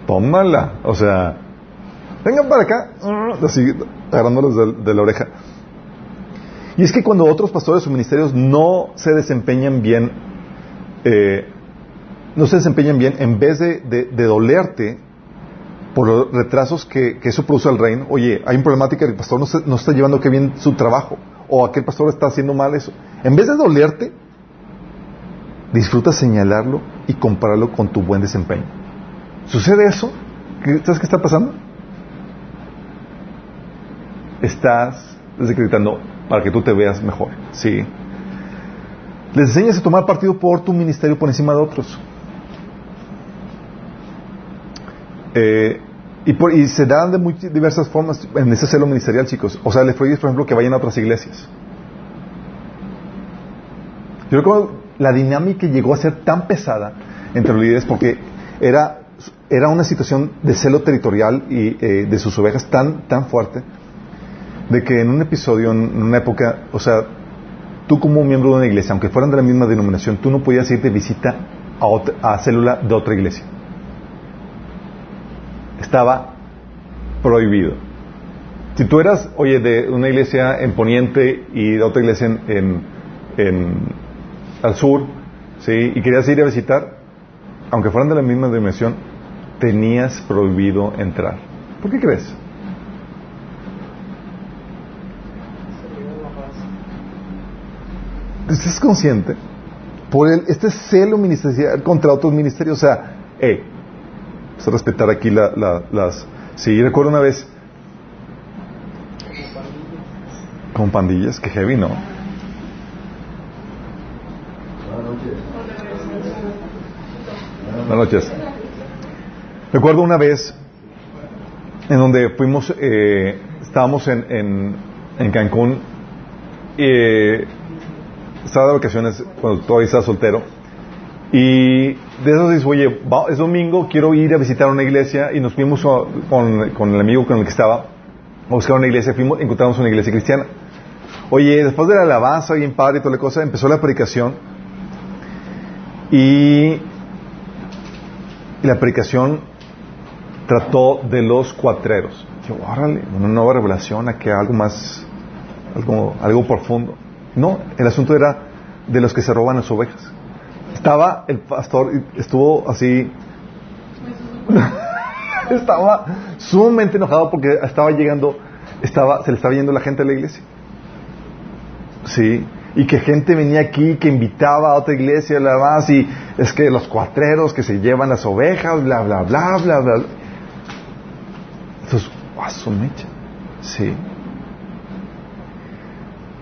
Tómala. O sea, vengan para acá, así agarrándolos de, la oreja. Y es que cuando otros pastores o ministerios no se desempeñan bien, eh, no se desempeñan bien, en vez de, dolerte por los retrasos que, eso produce al reino, oye, hay un problemática que el pastor no, está llevando que bien su trabajo o aquel pastor está haciendo mal eso. En vez de dolerte, disfruta señalarlo y compararlo con tu buen desempeño. ¿Sucede eso? ¿Sabes qué está pasando? Estás desacreditando para que tú te veas mejor. Sí. Les enseñas a tomar partido por tu ministerio por encima de otros. Eh, y, se dan de muy diversas formas en ese celo ministerial, chicos. O sea, les prohíbes, por ejemplo, que vayan a otras iglesias. Yo que la dinámica llegó a ser tan pesada entre los líderes porque era, era una situación de celo territorial y eh, de sus ovejas tan, tan fuerte de que en un episodio, en una época, o sea, tú como miembro de una iglesia, aunque fueran de la misma denominación, tú no podías ir de visita a, a célula de otra iglesia. Estaba prohibido. Si tú eras, oye, de una iglesia en Poniente y de otra iglesia en, en, al sur, ¿sí? y querías ir a visitar, aunque fueran de la misma dimensión, tenías prohibido entrar. ¿Por qué crees? ¿Estás consciente? Por el, este celo ministerial contra otros ministerios. O sea, eh, vamos a respetar aquí las... Sí, recuerdo una vez... Con pandillas, que heavy, ¿no? Buenas noches. Recuerdo una vez en donde fuimos, eh, estábamos en, en, en Cancún, eh, estaba de vacaciones cuando todavía estaba soltero, y de eso dice, oye, es domingo, quiero ir a visitar una iglesia, y nos fuimos con, con el amigo con el que estaba a buscar una iglesia, fuimos, encontramos una iglesia cristiana. Oye, después de la alabanza, bien padre y toda la cosa, empezó la predicación, y, la predicación trató de los cuatreros. Yo, órale, una nueva revelación, aquí algo más, algo, algo profundo. No, el asunto era de los que se roban las ovejas. Estaba el pastor, estuvo así, *laughs* estaba sumamente enojado porque estaba llegando, estaba, se le estaba yendo la gente a la iglesia. Sí, y que gente venía aquí que invitaba a otra iglesia, la más, y es que los cuatreros que se llevan las ovejas, bla, bla, bla, bla, bla. Entonces, su mecha. Sí.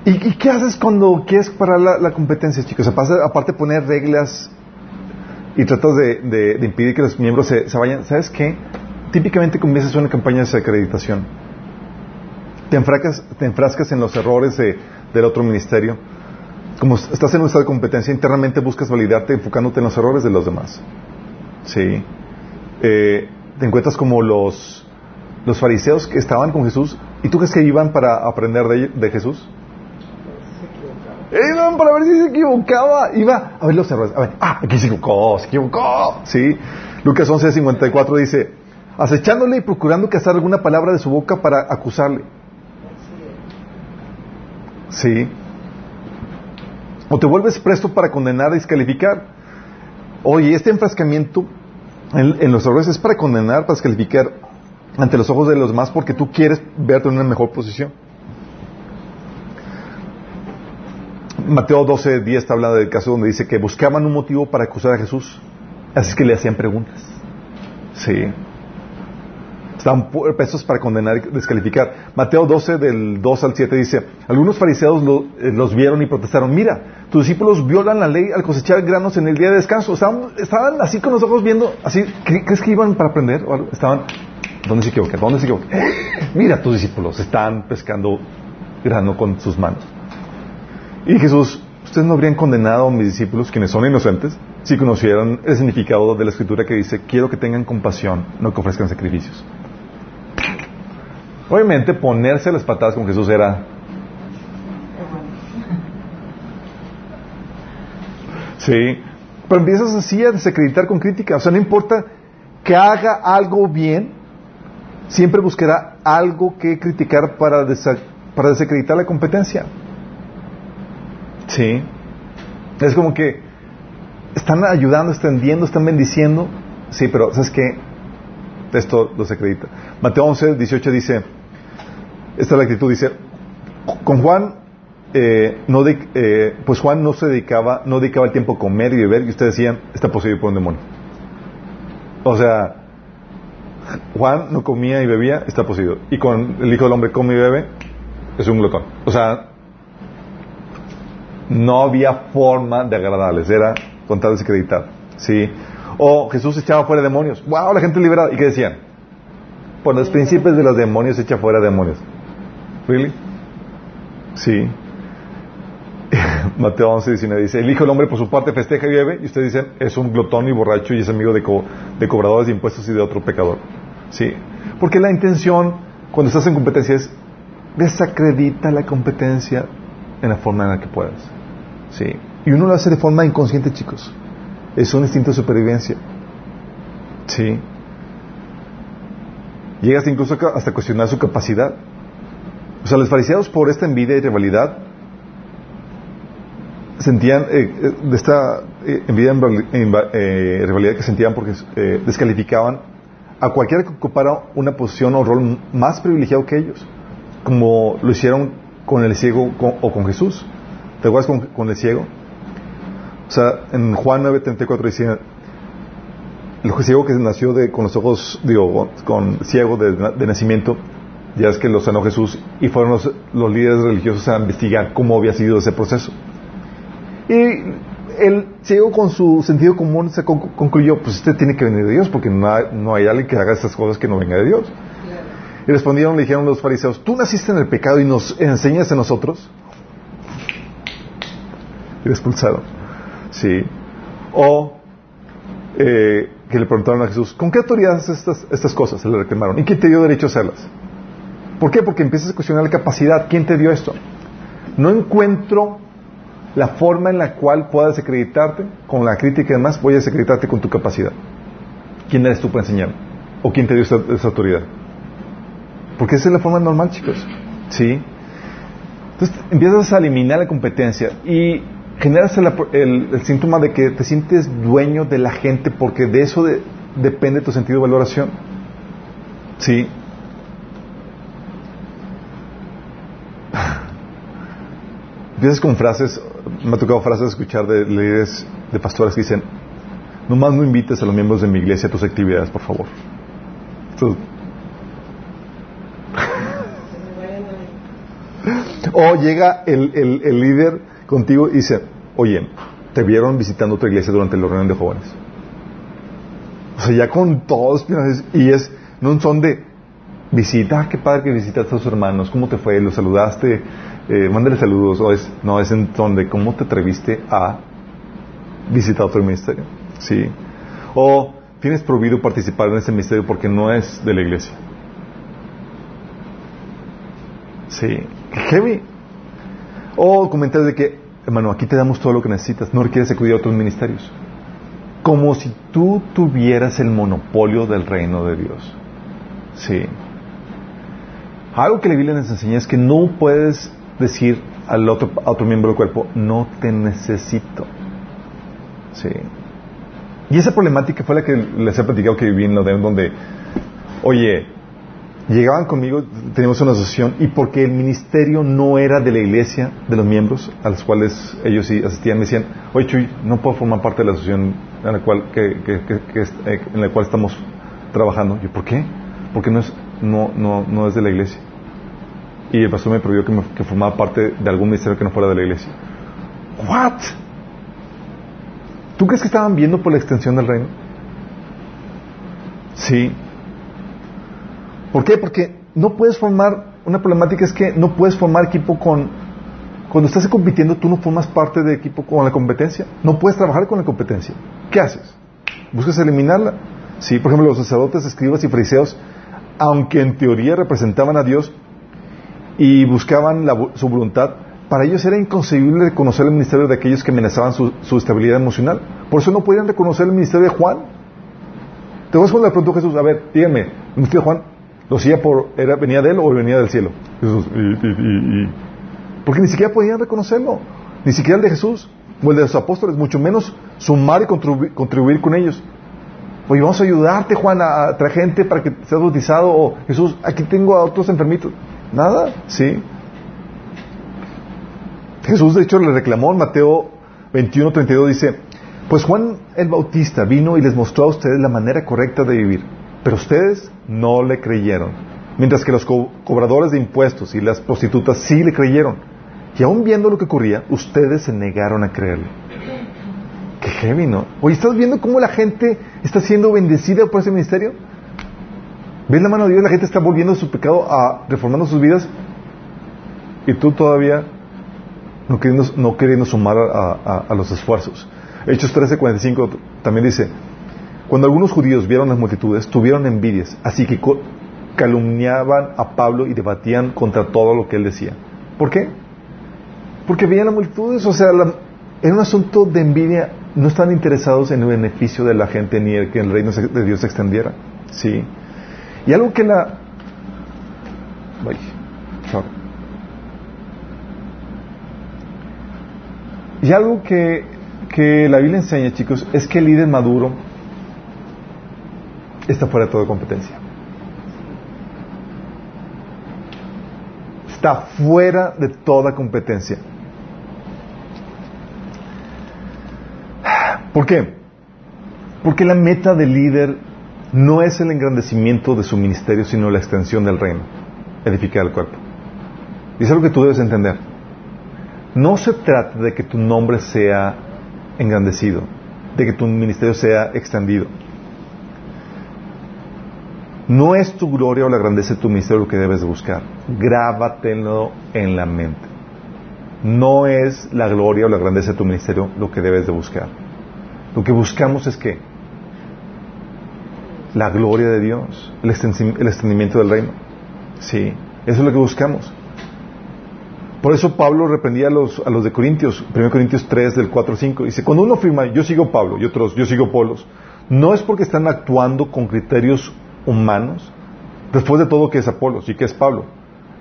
¿Y, qué haces cuando quieres parar la, competencia, chicos? Aparte, de poner reglas y tratas de, impedir que los miembros se, vayan, ¿sabes qué? Típicamente comienzas una campaña de desacreditación. Te enfrascas, te enfrascas en los errores del otro ministerio. Como estás en un estado de competencia, internamente buscas validarte enfocándote en los errores de los demás. Sí. Eh, te encuentras como los fariseos que estaban con Jesús, ¿y tú crees que iban para aprender de, Jesús? Iban para ver si se equivocaba. Iba a ver los errores. A ver, ah, aquí se equivocó, se equivocó. Sí. Lucas 11:54 dice, acechándole y procurando cazar alguna palabra de su boca para acusarle. Sí. O te vuelves presto para condenar y descalificar. Oye, este enfrascamiento en, en los errores es para condenar, para descalificar ante los ojos de los demás porque tú quieres verte en una mejor posición. Mateo 12, 10 está hablando del caso donde dice que buscaban un motivo para acusar a Jesús. Así es que le hacían preguntas. Sí. Estaban prestos para condenar y descalificar. Mateo 12, del 2 al 7 dice, algunos fariseos eh, los vieron y protestaron, mira, tus discípulos violan la ley al cosechar granos en el día de descanso. Estaban, estaban así con los ojos viendo, así, ¿crees que iban para aprender? Estaban ¿Dónde se equivoca? ¿Dónde se equivoca? *laughs* Mira, tus discípulos están pescando grano con sus manos. Y Jesús, ustedes no habrían condenado a mis discípulos, quienes son inocentes, si conocieran el significado de la escritura que dice, quiero que tengan compasión, no que ofrezcan sacrificios. Obviamente ponerse las patadas con Jesús era... Sí, pero empiezas así a desacreditar con crítica. O sea, no importa que haga algo bien, siempre buscará algo que criticar para, para desacreditar la competencia. Sí. Es como que están ayudando, extendiendo, están bendiciendo. Sí, pero ¿sabes qué? Esto lo desacredita. Mateo 11, 18 dice, esta es la actitud, dice, con Juan, eh, no eh, pues Juan no se dedicaba, no dedicaba el tiempo a comer y beber, y ustedes decían, está poseído por un demonio. O sea, Juan no comía y bebía, está poseído. Y con el Hijo del Hombre come y bebe, es un glotón. O sea, no había forma de agradarles, era contar desacreditar. ¿Sí? O Jesús echaba fuera demonios. ¡Wow! La gente liberada. ¿Y qué decían? Por los principios de los demonios echa fuera demonios. ¿Really? Sí. *laughs* Mateo 11, 19 dice, el Hijo del Hombre por su parte festeja y bebe, y ustedes dicen, es un glotón y borracho y es amigo de, de cobradores de impuestos y de otro pecador. ¿Sí? Porque la intención, cuando estás en competencia, es desacredita la competencia en la forma en la que puedas. ¿Sí? Y uno lo hace de forma inconsciente, chicos. Es un instinto de supervivencia. Sí. Llegas incluso hasta cuestionar su capacidad. O sea, los fariseos por esta envidia y rivalidad sentían eh, eh, de esta eh, envidia y rivalidad que sentían porque descalificaban a cualquiera que ocupara una posición o rol más privilegiado que ellos, como lo hicieron con el ciego o con Jesús. ¿Te acuerdas con, con el ciego? O sea, en Juan 9:34 dice, el ciego que nació de, con los ojos, digo, con ciego de, nacimiento, ya es que lo sanó Jesús y fueron los, los, líderes religiosos a investigar cómo había sido ese proceso. Y el ciego con su sentido común se concluyó, pues este tiene que venir de Dios porque no hay, no hay alguien que haga estas cosas que no venga de Dios. Y respondieron, le dijeron los fariseos, tú naciste en el pecado y nos enseñas a nosotros. Expulsaron. Sí. O eh, que le preguntaron a Jesús, ¿con qué autoridad haces estas, estas cosas? Se le reclamaron. ¿Y quién te dio derecho a hacerlas? ¿Por qué? Porque empiezas a cuestionar la capacidad. ¿Quién te dio esto? No encuentro la forma en la cual puedas acreditarte con la crítica y demás, voy a desacreditarte con tu capacidad. ¿Quién eres tú para enseñar? ¿O quién te dio esa, autoridad? Porque esa es la forma normal, chicos. ¿Sí? Entonces empiezas a eliminar la competencia y generas el, síntoma de que te sientes dueño de la gente porque de eso depende tu sentido de valoración. ¿Sí? *laughs* Empiezas con frases, me ha tocado frases escuchar de líderes, de pastores que dicen, nomás no invites a los miembros de mi iglesia a tus actividades, por favor. *laughs* o llega el, el líder contigo y dice, oye, te vieron visitando tu iglesia durante la reunión de jóvenes. O sea, ya con todos, y es, no son de visita, ah, qué padre que visitaste a tus hermanos, ¿cómo te fue? ¿Los saludaste? Eh, mándale saludos. O es, no, es en son de cómo te atreviste a visitar otro ministerio. ¿Sí? O tienes prohibido participar en ese ministerio porque no es de la iglesia. Sí. Heavy. O comentarios de que, hermano, aquí te damos todo lo que necesitas, no requieres acudir a otros ministerios. Como si tú tuvieras el monopolio del reino de Dios. Sí. Algo que la Biblia nos enseña es que no puedes decir al otro, otro miembro del cuerpo, no te necesito. Sí. Y esa problemática fue la que les he platicado que viví en de donde, oye, llegaban conmigo, teníamos una asociación, y porque el ministerio no era de la iglesia, de los miembros a los cuales ellos sí asistían, me decían, oye Chuy, no puedo formar parte de la asociación en la cual, que, eh, en la cual estamos trabajando. Yo, ¿por qué? Porque no es, no, no, no es de la iglesia. Y el pastor me prohibió que, que formara parte de algún ministerio que no fuera de la iglesia. ¿What? ¿Tú crees que estaban viendo por la extensión del reino? Sí. ¿Por qué? Porque no puedes formar, una problemática es que no puedes formar equipo con, cuando estás compitiendo tú no formas parte de equipo con la competencia, no puedes trabajar con la competencia. ¿Qué haces? Buscas eliminarla. Sí, por ejemplo, los sacerdotes, escribas y fariseos, aunque en teoría representaban a Dios y buscaban su voluntad, para ellos era inconcebible reconocer el ministerio de aquellos que amenazaban su, estabilidad emocional. Por eso no podían reconocer el ministerio de Juan. Te vas cuando le preguntó Jesús, a ver, dígame, el ministerio de Juan, ¿Lo hacía por, era, venía de él o venía del cielo? Jesús. Y, porque ni siquiera podían reconocerlo. Ni siquiera el de Jesús o el de los apóstoles, mucho menos sumar y contribuir, con ellos. Oye, vamos a ayudarte, Juan, a, traer gente para que seas bautizado. O Jesús, aquí tengo a otros enfermitos. Nada, sí. Jesús, de hecho, le reclamó en Mateo 21, 32, dice, pues Juan el Bautista vino y les mostró a ustedes la manera correcta de vivir pero ustedes no le creyeron. Mientras que los cobradores de impuestos y las prostitutas sí le creyeron. Y aún viendo lo que ocurría, ustedes se negaron a creerle. Qué heavy, ¿no? Oye, ¿estás viendo cómo la gente está siendo bendecida por ese ministerio? ¿Ves la mano de Dios? La gente está volviendo su pecado a reformando sus vidas. Y tú todavía no queriendo, no queriendo sumar a, a los esfuerzos. Hechos 13:45 también dice, cuando algunos judíos vieron las multitudes, tuvieron envidias, así que calumniaban a Pablo y debatían contra todo lo que él decía. ¿Por qué? Porque veían las multitudes, o sea, era un asunto de envidia no estaban interesados en el beneficio de la gente ni el que el reino de Dios se extendiera. Sí. Y algo que la... Y algo que la Biblia enseña, chicos, es que el líder maduro está fuera de toda competencia. Está fuera de toda competencia. ¿Por qué? Porque la meta del líder no es el engrandecimiento de su ministerio, sino la extensión del reino, edificar el cuerpo. Y es algo que tú debes entender. No se trata de que tu nombre sea engrandecido, de que tu ministerio sea extendido. No es tu gloria o la grandeza de tu ministerio lo que debes de buscar. Grábatelo en la mente. No es la gloria o la grandeza de tu ministerio lo que debes de buscar. Lo que buscamos es que la gloria de Dios, el, extendimiento del reino. Sí, eso es lo que buscamos. Por eso Pablo reprendía a los, a los de Corintios, 1 Corintios 3 del 4 al 5. Dice, cuando uno afirma, yo sigo Pablo y otros, yo sigo Polos, no es porque están actuando con criterios humanos, después de todo que es Apolos y que es Pablo,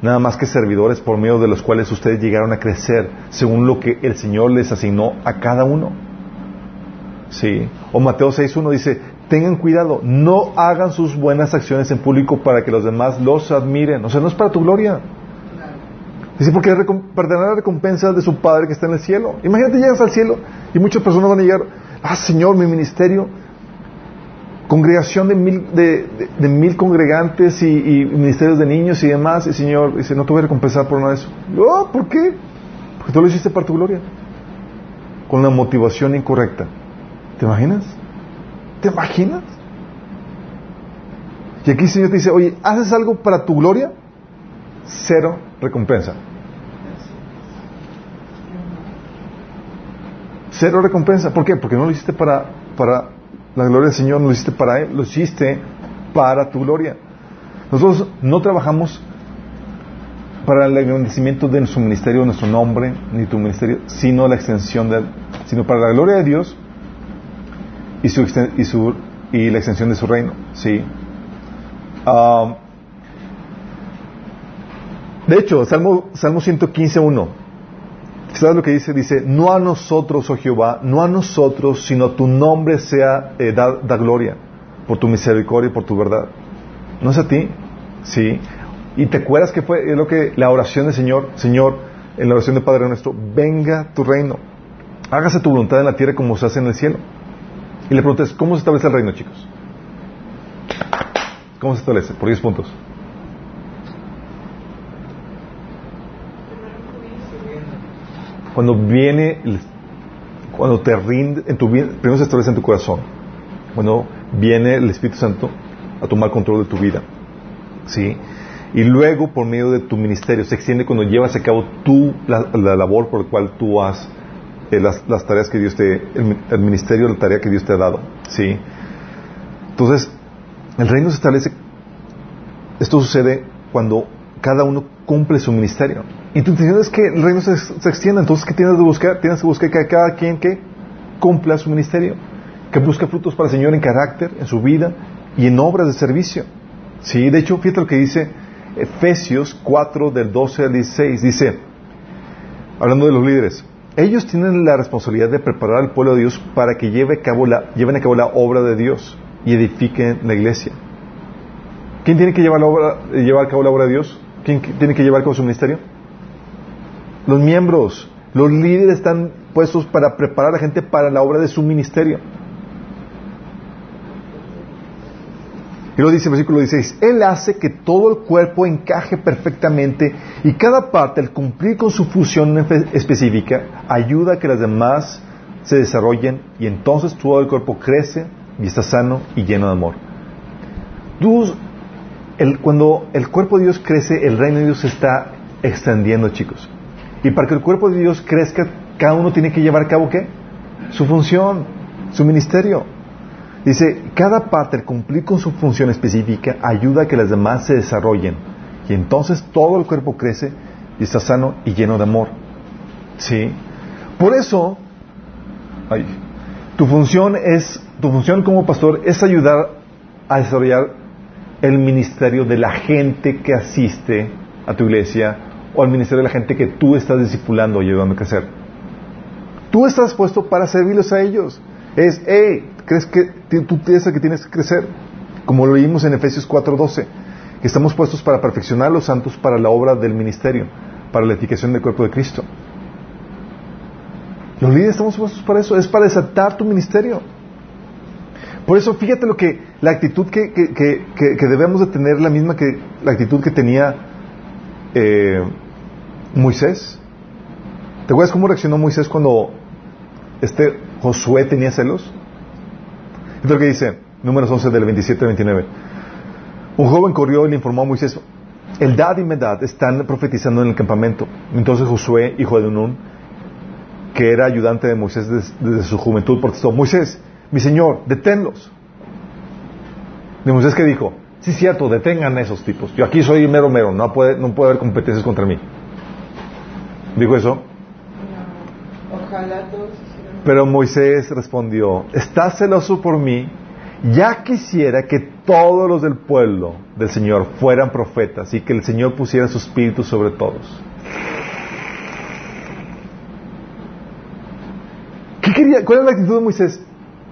nada más que servidores por medio de los cuales ustedes llegaron a crecer según lo que el Señor les asignó a cada uno. Sí. O Mateo 6.1 dice, tengan cuidado, no hagan sus buenas acciones en público para que los demás los admiren. O sea, no es para tu gloria. Dice, porque perderá la recompensa de su Padre que está en el cielo. Imagínate, llegas al cielo y muchas personas van a llegar, ah, Señor, mi ministerio, congregación de mil, de, mil congregantes y, ministerios de niños y demás, y Señor, dice, no te voy a recompensar por nada de eso. Oh, ¿por qué? Porque tú lo hiciste para tu gloria. Con la motivación incorrecta. ¿Te imaginas? ¿Te imaginas? Y aquí el Señor te dice, oye, ¿haces algo para tu gloria? Cero recompensa. Cero recompensa. ¿Por qué? Porque no lo hiciste para, para la gloria del Señor, no lo hiciste para Él, lo hiciste para tu gloria. Nosotros no trabajamos para el agradecimiento de nuestro ministerio, nuestro nombre, ni tu ministerio, sino la extensión de, sino para la gloria de Dios y, su, y, su, y la extensión de su reino. ¿sí? Um, de hecho, Salmo, Salmo 115.1. ¿Sabes lo que dice? Dice, no a nosotros, oh Jehová, no a nosotros, sino tu nombre sea, eh, da, da, gloria, por tu misericordia y por tu verdad. No es a ti, sí. Y te acuerdas que fue lo que la oración del Señor, Señor, en la oración del Padre nuestro, venga tu reino, hágase tu voluntad en la tierra como se hace en el cielo. Y le preguntas, ¿cómo se establece el reino, chicos? ¿Cómo se establece? Por 10 puntos. Cuando viene, cuando te rinde, en tu, primero se establece en tu corazón. Cuando viene el Espíritu Santo a tomar control de tu vida. ¿Sí? Y luego, por medio de tu ministerio, se extiende cuando llevas a cabo tú la, la labor por la cual tú has eh, las, tareas que Dios te, el, ministerio, la tarea que Dios te ha dado. ¿sí? Entonces, el reino se establece, esto sucede cuando cada uno cumple su ministerio. Y tu intención es que el reino se, extienda, entonces ¿qué tienes que buscar? Tienes que buscar que cada quien que cumpla su ministerio, que busque frutos para el Señor en carácter, en su vida y en obras de servicio. Sí, de hecho, fíjate lo que dice Efesios 4 del 12 al 16, dice, hablando de los líderes, ellos tienen la responsabilidad de preparar al pueblo de Dios para que lleve a cabo la, lleven a cabo la obra de Dios y edifiquen la iglesia. ¿Quién tiene que llevar, la obra, llevar a cabo la obra de Dios? ¿Quién tiene que llevar a cabo su ministerio? Los miembros, los líderes están puestos para preparar a la gente para la obra de su ministerio. Y lo dice el versículo 16, Él hace que todo el cuerpo encaje perfectamente y cada parte, al cumplir con su función específica, ayuda a que las demás se desarrollen y entonces todo el cuerpo crece y está sano y lleno de amor. cuando el cuerpo de Dios crece, el reino de Dios se está extendiendo, chicos. Y para que el cuerpo de Dios crezca, cada uno tiene que llevar a cabo qué? Su función, su ministerio. Dice, cada parte al cumplir con su función específica ayuda a que las demás se desarrollen y entonces todo el cuerpo crece y está sano y lleno de amor. ¿Sí? Por eso, Tu función es, tu función como pastor es ayudar a desarrollar el ministerio de la gente que asiste a tu iglesia o al ministerio de la gente que tú estás discipulando o ayudando a crecer. Tú estás puesto para servirles a ellos. Es, hey, ¿crees que tú piensas que tienes que crecer? Como lo vimos en Efesios 4:12, que estamos puestos para perfeccionar a los santos para la obra del ministerio, para la edificación del cuerpo de Cristo. Los líderes estamos puestos para eso, es para desatar tu ministerio. Por eso, fíjate lo que, la actitud que, que, debemos de tener, la misma que la actitud que tenía eh, Moisés. ¿Te acuerdas cómo reaccionó Moisés cuando este Josué tenía celos? Es lo que dice, números 11 del 27 al 29. Un joven corrió y le informó a Moisés, el Dad y Medad están profetizando en el campamento. Entonces Josué, hijo de Nun, que era ayudante de Moisés desde, su juventud, protestó, Moisés, mi señor, deténlos. De Moisés que dijo, sí cierto, detengan a esos tipos. Yo aquí soy mero mero, no puede, no puede haber competencias contra mí. ¿Dijo eso? ojalá todos Pero Moisés respondió, ¿estás celoso por mí? Ya quisiera que todos los del pueblo del Señor fueran profetas y que el Señor pusiera su espíritu sobre todos. ¿Qué quería? ¿Cuál era la actitud de Moisés?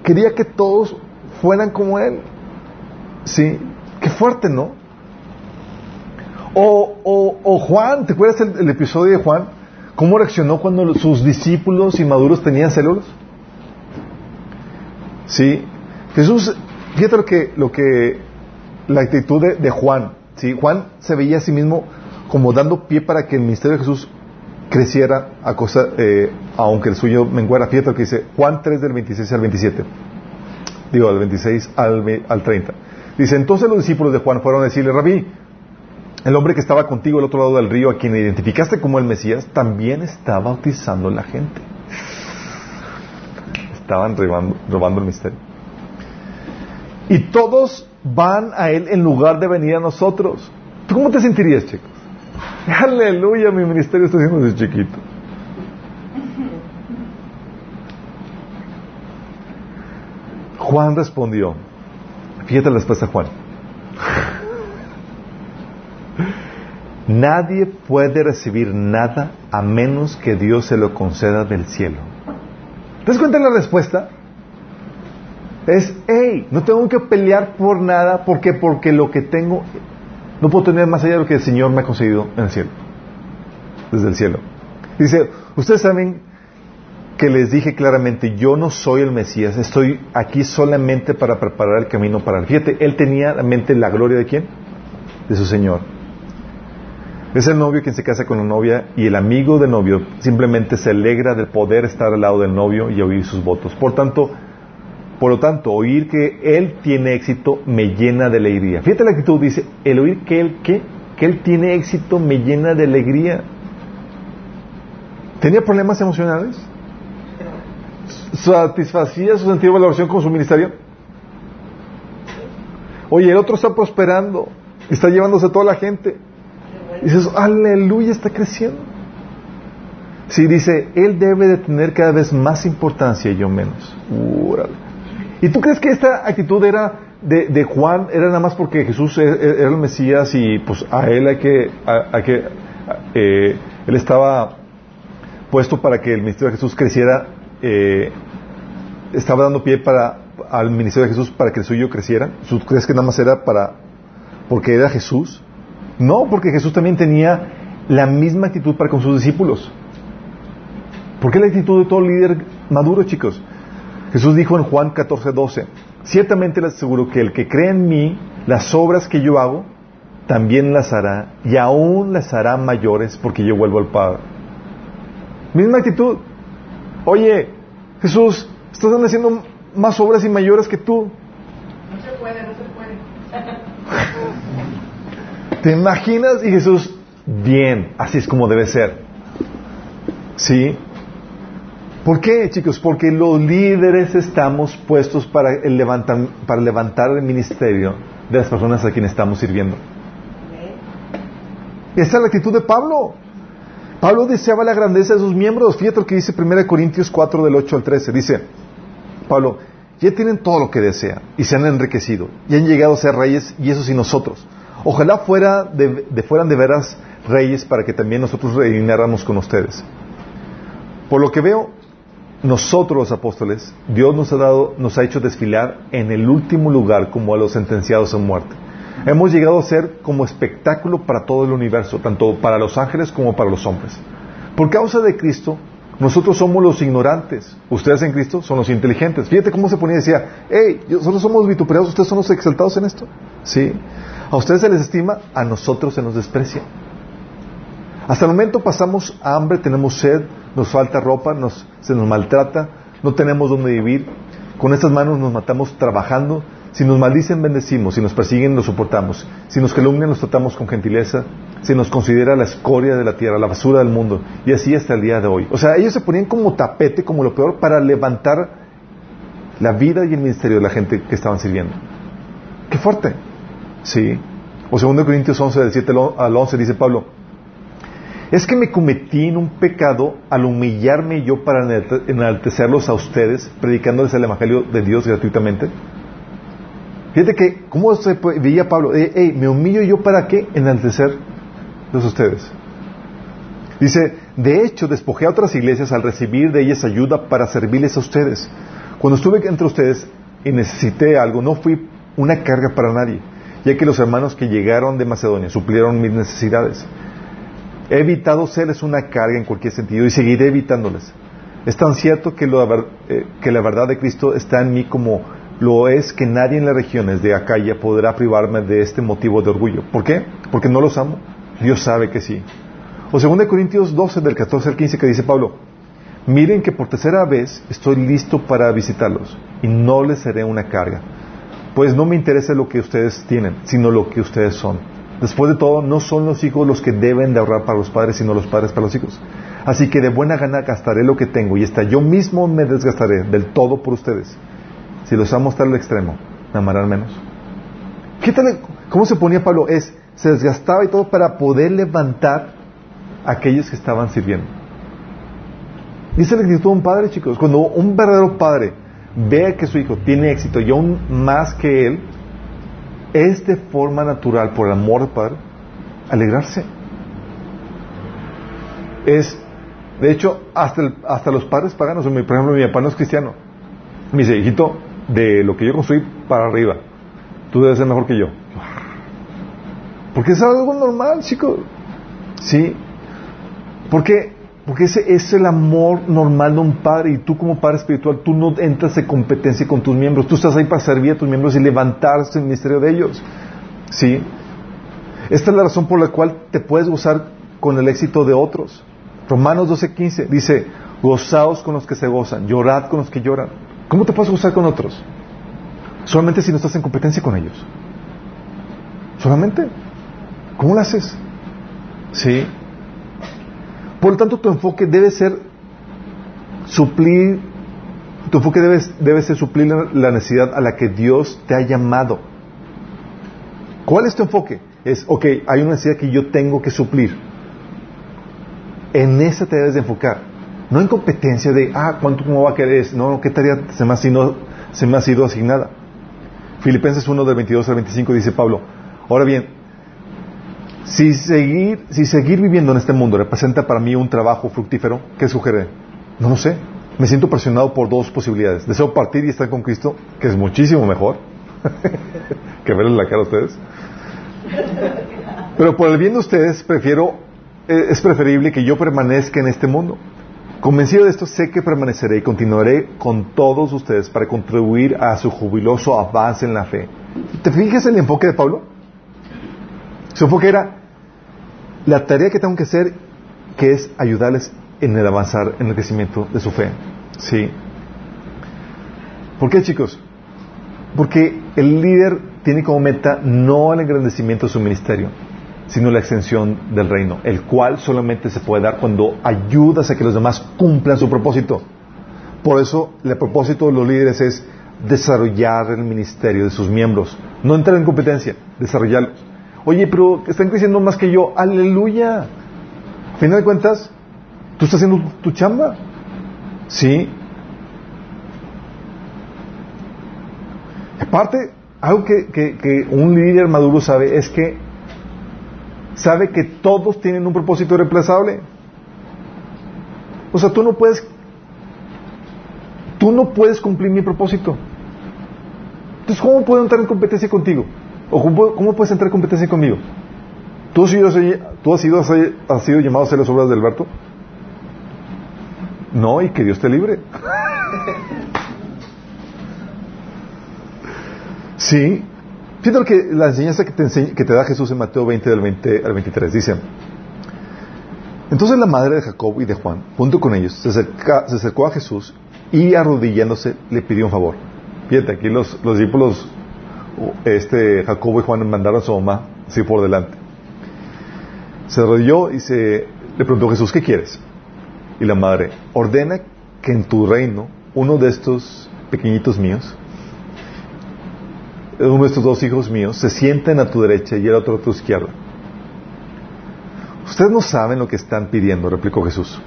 Quería que todos fueran como él. Sí, qué fuerte, ¿no? O, Juan, ¿te acuerdas el, episodio de Juan? ¿Cómo reaccionó cuando sus discípulos inmaduros tenían celos? Sí, Jesús, fíjate lo que, lo que la actitud de, Juan, ¿sí? Juan se veía a sí mismo como dando pie para que el ministerio de Jesús creciera a cosa, eh, aunque el suyo menguara. Fíjate lo que dice Juan 3 del 26 al 27. Digo, del 26 al, al 30. Dice, entonces los discípulos de Juan fueron a decirle, Rabí, el hombre que estaba contigo al otro lado del río, a quien identificaste como el Mesías, también estaba bautizando a la gente. Estaban robando, el misterio. Y todos van a Él en lugar de venir a nosotros. ¿Tú cómo te sentirías, chicos? *laughs* Aleluya, mi ministerio está haciendo desde chiquito. Juan respondió, fíjate la respuesta Juan. Nadie puede recibir nada a menos que Dios se lo conceda del cielo. ¿Te das cuenta la respuesta? Es, hey, no tengo que pelear por nada, ¿por qué? Porque lo que tengo no puedo tener más allá de lo que el Señor me ha concedido en el cielo, desde el cielo. Dice, ustedes saben que les dije claramente, yo no soy el Mesías, estoy aquí solamente para preparar el camino para el. Fíjate, él tenía en mente la gloria de quién? De su Señor. Es el novio quien se casa con la novia y el amigo del novio simplemente se alegra de poder estar al lado del novio y oír sus votos. Por tanto, por lo tanto, oír que Él tiene éxito me llena de alegría. Fíjate la actitud, dice, el oír que Él, que Él tiene éxito me llena de alegría. ¿Tenía problemas emocionales? ¿Satisfacía su sentido de valoración con su ministerio? Oye, el otro está prosperando, está llevándose a toda la gente. Dices, aleluya, está creciendo. Sí, dice, Él debe de tener cada vez más importancia y yo menos. ¿Y tú crees que esta actitud era de, Juan, era nada más porque Jesús e, e, era el Mesías y pues a él hay que, que eh, él estaba puesto para que el ministerio de Jesús creciera, eh, estaba dando pie para al ministerio de Jesús para que el suyo creciera? ¿Tú crees que nada más era para porque era Jesús? No, porque Jesús también tenía la misma actitud para con sus discípulos. ¿Por qué la actitud de todo líder maduro, chicos? Jesús dijo en Juan 14, 12, ciertamente les aseguro que el que cree en mí, las obras que yo hago, también las hará y aún las hará mayores porque yo vuelvo al Padre. Misma actitud. Oye, Jesús, estás haciendo más obras y mayores que tú. No se puede, no se puede. *laughs* ¿Te imaginas? Y Jesús, bien, así es como debe ser. ¿Sí? ¿Por qué, chicos? Porque los líderes estamos puestos para, el levantar, para levantar el ministerio de las personas a quienes estamos sirviendo. Esa es la actitud de Pablo. Pablo deseaba la grandeza de sus miembros. Fíjate lo que dice 1 Corintios 4 del 8 al 13. Dice, Pablo, ya tienen todo lo que desean y se han enriquecido y han llegado a ser reyes y eso sí nosotros. Ojalá fuera de fueran de veras reyes para que también nosotros reináramos con ustedes. Por lo que veo, nosotros los apóstoles, Dios nos ha dado, nos ha hecho desfilar en el último lugar como a los sentenciados a muerte. Hemos llegado a ser como espectáculo para todo el universo, tanto para los ángeles como para los hombres. Por causa de Cristo, nosotros somos los ignorantes. Ustedes en Cristo son los inteligentes. Fíjate cómo se ponía y decía, hey, nosotros somos vituperados, ustedes son los exaltados en esto. Sí. A ustedes se les estima, a nosotros se nos desprecia. Hasta el momento pasamos hambre, tenemos sed, nos falta ropa, nos, se nos maltrata, no tenemos dónde vivir. Con estas manos nos matamos trabajando. Si nos maldicen, bendecimos. Si nos persiguen, los soportamos. Si nos calumnian, los tratamos con gentileza. Si nos considera la escoria de la tierra, la basura del mundo. Y así hasta el día de hoy. O sea, ellos se ponían como tapete, como lo peor, para levantar la vida y el ministerio de la gente que estaban sirviendo. Qué fuerte. Sí. O 2 Corintios 11, del 7 al 11, dice Pablo, es que me cometí en un pecado al humillarme yo para enaltecerlos a ustedes, predicándoles el Evangelio de Dios gratuitamente. Fíjate que, ¿cómo se veía Pablo? Eh, ¿Me humillo yo para qué? Enaltecerlos ustedes. Dice, de hecho, despojé a otras iglesias al recibir de ellas ayuda para servirles a ustedes. Cuando estuve entre ustedes y necesité algo, no fui una carga para nadie, ya que los hermanos que llegaron de Macedonia suplieron mis necesidades. He evitado serles una carga en cualquier sentido y seguiré evitándoles. Es tan cierto que, eh, que la verdad de Cristo está en mí como lo es que nadie en las regiones de Acaya podrá privarme de este motivo de orgullo. ¿Por qué? Porque no los amo. Dios sabe que sí. O 2 Corintios 12, del 14 al 15, que dice Pablo, miren que por tercera vez estoy listo para visitarlos y no les seré una carga, pues no me interesa lo que ustedes tienen, sino lo que ustedes son. Después de todo, no son los hijos los que deben de ahorrar para los padres, sino los padres para los hijos. Así que de buena gana gastaré lo que tengo y hasta yo mismo me desgastaré del todo por ustedes. Si los amo hasta el extremo, me amarán menos. ¿Qué tal? ¿Cómo se ponía Pablo? Es, se desgastaba y todo para poder levantar a aquellos que estaban sirviendo. Dice la actitud de un padre, chicos. Cuando un verdadero padre ve que su hijo tiene éxito y aún más que él, es de forma natural, por el amor del Padre, alegrarse. Es, de hecho, hasta, hasta los padres paganos, por ejemplo, mi papá no es cristiano. Me dice, hijito, de lo que yo construí para arriba, tú debes ser mejor que yo. Porque es algo normal, chicos. Sí. Porque porque ese es el amor normal de un padre y tú como padre espiritual, tú no entras en competencia con tus miembros, tú estás ahí para servir a tus miembros y levantarse el ministerio de ellos. ¿Sí? Esta es la razón por la cual te puedes gozar con el éxito de otros. Romanos 12:15 dice, gozaos con los que se gozan, llorad con los que lloran. ¿Cómo te puedes gozar con otros? Solamente si no estás en competencia con ellos. Solamente. ¿Cómo lo haces? ¿Sí? Por lo tanto, tu enfoque debe ser suplir, tu enfoque debe, debe ser suplir la necesidad a la que Dios te ha llamado. ¿Cuál es tu enfoque? Es, ok, hay una necesidad que yo tengo que suplir. En esa te debes de enfocar. No en competencia de, ah, ¿cuánto cómo va a querer? No, ¿qué tarea se me ha sido, se me ha sido asignada? Filipenses 1 del 22 al 25 dice Pablo, ahora bien, si seguir, si seguir viviendo en este mundo representa para mí un trabajo fructífero, ¿qué sugiere? No lo sé. Me siento presionado por dos posibilidades. Deseo partir y estar con Cristo, que es muchísimo mejor *laughs* que verles la cara a ustedes. Pero por el bien de ustedes, prefiero, eh, es preferible que yo permanezca en este mundo. Convencido de esto, sé que permaneceré y continuaré con todos ustedes para contribuir a su jubiloso avance en la fe. ¿Te fijas en el enfoque de Pablo? Su enfoque era la tarea que tengo que hacer, que es ayudarles en el avanzar, en el crecimiento de su fe. ¿Sí? ¿Por qué, chicos? Porque el líder tiene como meta no el engrandecimiento de su ministerio, sino la extensión del reino, el cual solamente se puede dar cuando ayudas a que los demás cumplan su propósito. Por eso, el propósito de los líderes es desarrollar el ministerio de sus miembros, no entrar en competencia, desarrollarlos. Oye, pero están creciendo más que yo. Aleluya. A final de cuentas, tú estás haciendo tu chamba. Sí. Aparte, algo que, que, que un líder maduro sabe es que sabe que todos tienen un propósito irreemplazable. O sea, tú no puedes tú no puedes cumplir mi propósito. Entonces, ¿cómo puedo entrar en competencia contigo? ¿O cómo, puedes entrar en competencia conmigo? ¿Tú has sido, tú has sido, has sido llamado a hacer las obras de Alberto? No, y que Dios te libre. *laughs* sí. Fíjate que la enseñanza que te, da Jesús en Mateo 20 del 20 al 23. Dice, entonces la madre de Jacob y de Juan, junto con ellos, se, acercó a Jesús y arrodillándose le pidió un favor. Fíjate, aquí los, los discípulos, este, Jacobo y Juan mandaron a su mamá así por delante. Se arrodilló y le preguntó a Jesús, ¿qué quieres? Y la madre, ordena que en tu reino uno de estos pequeñitos míos, uno de estos dos hijos míos, se sienten a tu derecha y el otro a tu izquierda. Ustedes no saben lo que están pidiendo, replicó Jesús.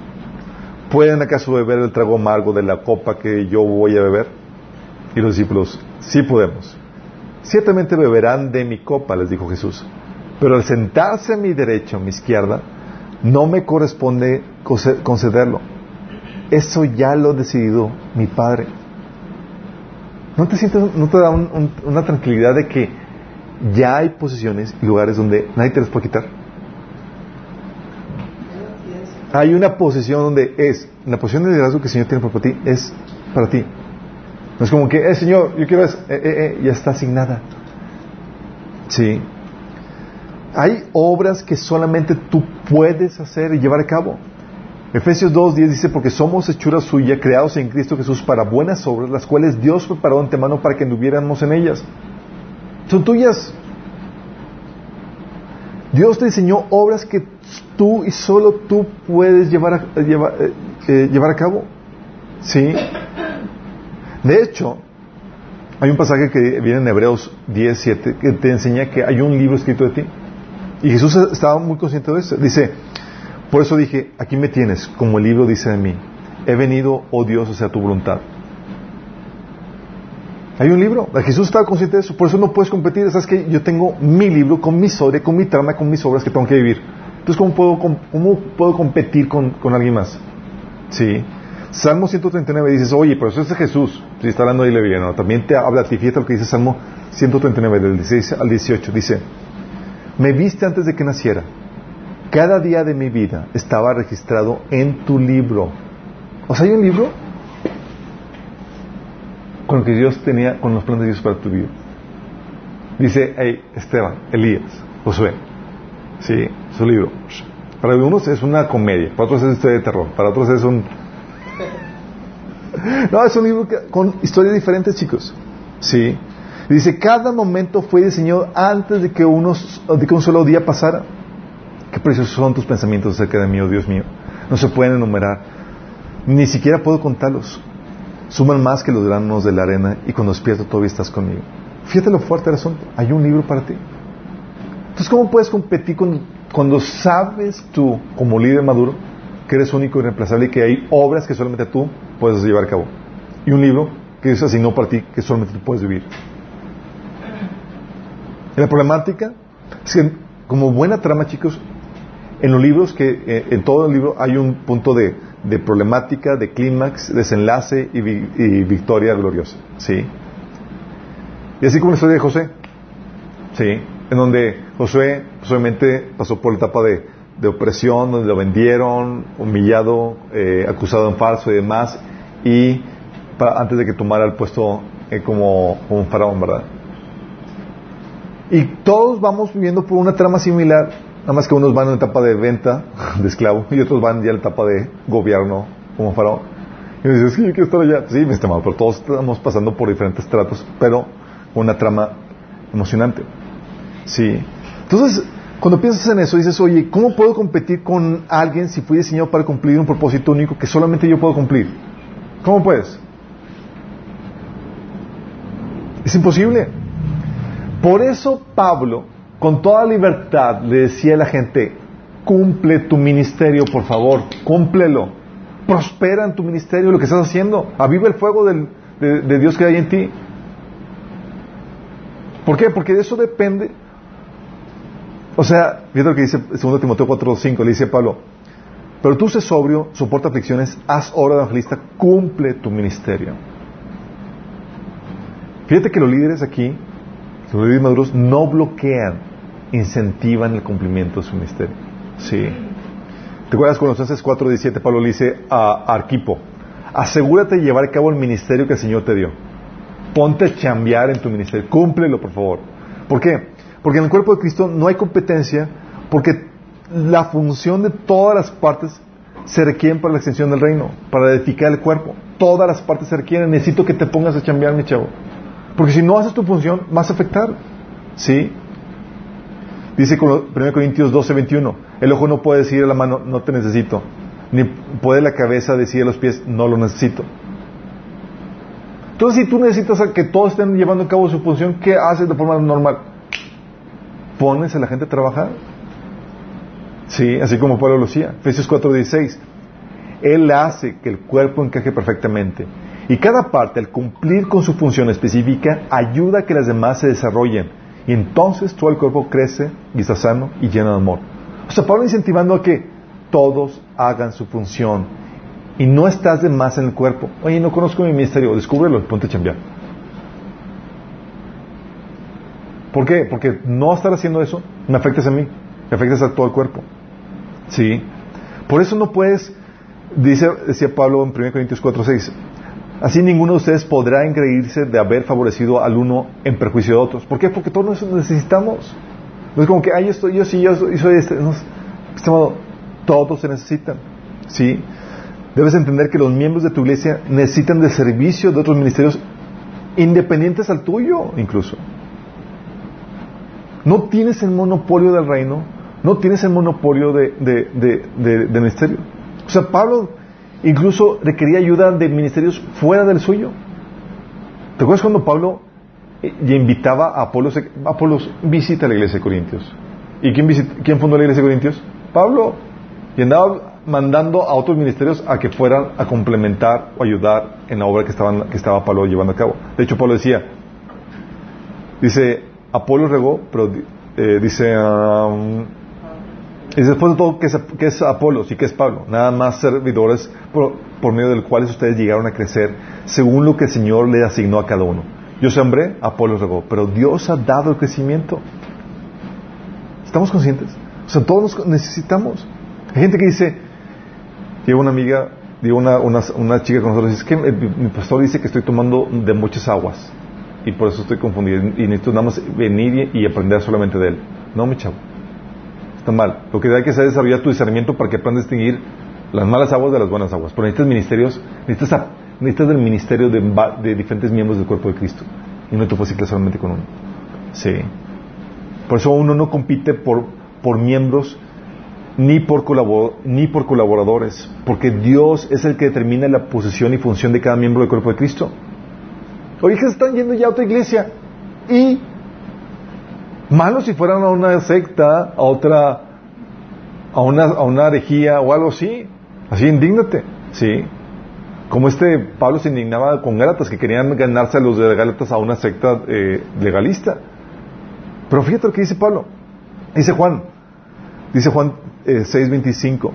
¿Pueden acaso beber el trago amargo de la copa que yo voy a beber? Y los discípulos, sí podemos. Ciertamente beberán de mi copa, les dijo Jesús. Pero al sentarse a mi derecha o a mi izquierda, no me corresponde concederlo. Eso ya lo ha decidido mi Padre. ¿No te sientes, no te da una tranquilidad de que ya hay posiciones y lugares donde nadie te las puede quitar? Hay una posición donde es, la posición de liderazgo que el Señor tiene para ti es para ti. No es como que, eh, Señor, yo quiero, eh, eh, eh, ya está asignada. Sí. Hay obras que solamente tú puedes hacer y llevar a cabo. Efesios 2.10 dice, porque somos hechura suya, creados en Cristo Jesús para buenas obras, las cuales Dios preparó antemano para que anduviéramos en ellas. Son tuyas. Dios te diseñó obras que tú y solo tú puedes llevar a, llevar, eh, eh, llevar a cabo. ¿Sí? De hecho, hay un pasaje que viene en Hebreos 10.7 que te enseña que hay un libro escrito de ti. Y Jesús estaba muy consciente de eso. Dice, por eso dije, aquí me tienes, como el libro dice de mí. He venido, oh Dios, hacia tu voluntad. Hay un libro. Jesús estaba consciente de eso. Por eso no puedes competir. Sabes que yo tengo mi libro con mi historia, con mi trama, con mis obras que tengo que vivir. Entonces, ¿cómo puedo, cómo puedo competir con, con alguien más? Sí. Salmo 139 dices, oye, pero eso es Jesús. Si está hablando de la no. También te habla a ti. Fíjate lo que dice Salmo 139, del 16 al 18. Dice, me viste antes de que naciera. Cada día de mi vida estaba registrado en tu libro. O sea, hay un libro con lo que Dios tenía, con los planes de Dios para tu vida. Dice, hey, Esteban, Elías, Josué, sí, su libro. Para algunos es una comedia, para otros es historia de terror, para otros es un... *laughs* No, es un libro con historias diferentes, chicos. Sí. Dice, cada momento fue diseñado antes de que, unos, de que un solo día pasara. Qué preciosos son tus pensamientos acerca de mí, oh Dios mío. No se pueden enumerar. Ni siquiera puedo contarlos suman más que los granos de la arena y cuando despierto todavía estás conmigo. Fíjate lo fuerte del asunto. Hay un libro para ti. Entonces, ¿cómo puedes competir con, cuando sabes tú, como líder maduro, que eres único y reemplazable y que hay obras que solamente tú puedes llevar a cabo? Y un libro que es asignado para ti que solamente tú puedes vivir. la problemática es que, como buena trama, chicos, en los libros que, eh, en todo el libro hay un punto de de problemática, de clímax, desenlace y, victoria gloriosa. ¿Sí? Y así como la historia de José. ¿Sí? En donde José solamente pasó por la etapa de, opresión, donde lo vendieron, humillado, eh, acusado en falso y demás, y antes de que tomara el puesto eh, como, como un faraón, ¿verdad? Y todos vamos viviendo por una trama similar Nada más que unos van en etapa de venta *laughs* de esclavo y otros van ya en etapa de gobierno como faraón. Y me dices, sí, yo quiero estar allá. Sí, me está mal, pero todos estamos pasando por diferentes tratos, pero una trama emocionante. Sí. Entonces, cuando piensas en eso, dices, oye, ¿cómo puedo competir con alguien si fui diseñado para cumplir un propósito único que solamente yo puedo cumplir? ¿Cómo puedes? Es imposible. Por eso Pablo con toda libertad le decía a la gente, cumple tu ministerio, por favor, cúmplelo. Prospera en tu ministerio lo que estás haciendo. Aviva el fuego de, Dios que hay en ti. ¿Por qué? Porque de eso depende. O sea, fíjate lo que dice 2 Timoteo 4.5, le dice Pablo, pero tú sé sobrio, soporta aflicciones, haz obra de evangelista, cumple tu ministerio. Fíjate que los líderes aquí, los líderes maduros, no bloquean, incentivan el cumplimiento de su ministerio. Sí. ¿Te acuerdas cuando Colosenses 4.17 Pablo le dice a Arquipo, asegúrate de llevar a cabo el ministerio que el Señor te dio. Ponte a chambear en tu ministerio. Cúmplelo, por favor. ¿Por qué? Porque en el cuerpo de Cristo no hay competencia, porque la función de todas las partes se requieren para la extensión del reino, para edificar el cuerpo. Todas las partes se requieren. Necesito que te pongas a chambear, mi chavo. Porque si no haces tu función, vas a afectar. ¿Sí? Dice 1 Corintios 12, 21. El ojo no puede decir a la mano, no te necesito. Ni puede la cabeza decir a los pies, no lo necesito. Entonces, si tú necesitas que todos estén llevando a cabo su función, ¿qué haces de forma normal? Pones a la gente a trabajar. Sí, así como Pablo lo hacía. Efesios 4:16. Él hace que el cuerpo encaje perfectamente. Y cada parte, al cumplir con su función específica, ayuda a que las demás se desarrollen. Y entonces todo el cuerpo crece y está sano y lleno de amor. O sea, Pablo incentivando a que todos hagan su función y no estás de más en el cuerpo. Oye, no conozco mi ministerio, descúbrelo ponte a chambear. ¿Por qué? Porque no estar haciendo eso me afectas a mí, me afectas a todo el cuerpo. ¿Sí? Por eso no puedes, dice, decía Pablo en 1 Corintios 4, 6, así ninguno de ustedes podrá engreírse de haber favorecido al uno en perjuicio de otros. ¿Por qué? Porque todos nos necesitamos. No es como que, ay, yo estoy, yo sí, yo soy, este. Todos se necesitan. ¿Sí? Debes entender que los miembros de tu iglesia necesitan del servicio de otros ministerios independientes al tuyo, incluso. No tienes el monopolio del reino, no tienes el monopolio de, de, ministerio. O sea, Pablo incluso requería ayuda de ministerios fuera del suyo. ¿Te acuerdas cuando Pablo eh, invitaba a Apolos? Apolos visita la iglesia de Corintios. ¿Y quién, quién fundó la iglesia de Corintios? Pablo. Y andaba mandando a otros ministerios a que fueran a complementar o ayudar en la obra que, estaban, que estaba Pablo llevando a cabo. De hecho, Pablo decía, dice, Apolo regó, pero eh, dice, um, y después de todo, ¿qué es, qué es Apolo y qué es Pablo? Nada más servidores por, por, medio del cuales ustedes llegaron a crecer según lo que el Señor le asignó a cada uno. Yo sembré, Apolo regó, pero Dios ha dado el crecimiento. ¿Estamos conscientes? O sea, todos necesitamos. Hay gente que dice, Llega una amiga, digo una, una, chica con nosotros, dice que mi, pastor dice que estoy tomando de muchas aguas y por eso estoy confundido y necesito nada más venir y, aprender solamente de él. No, mi chavo, está mal. Lo que hay que hacer es desarrollar tu discernimiento para que aprendas a distinguir las malas aguas de las buenas aguas. Pero necesitas ministerios, necesitas, necesitas del ministerio de, diferentes miembros del cuerpo de Cristo y no te puedes solamente con uno. Sí. Por eso uno no compite por, por miembros ni por, ni por colaboradores, porque Dios es el que determina la posición y función de cada miembro del cuerpo de Cristo. Oye, que están yendo ya a otra iglesia y malos si fueran a una secta, a otra, a una, a una herejía o algo así, así indígnate, sí. Como este Pablo se indignaba con Gálatas que querían ganarse a los de Gálatas a una secta eh, legalista. Pero fíjate lo que dice Pablo. Dice Juan, dice Juan 6.25. Eh,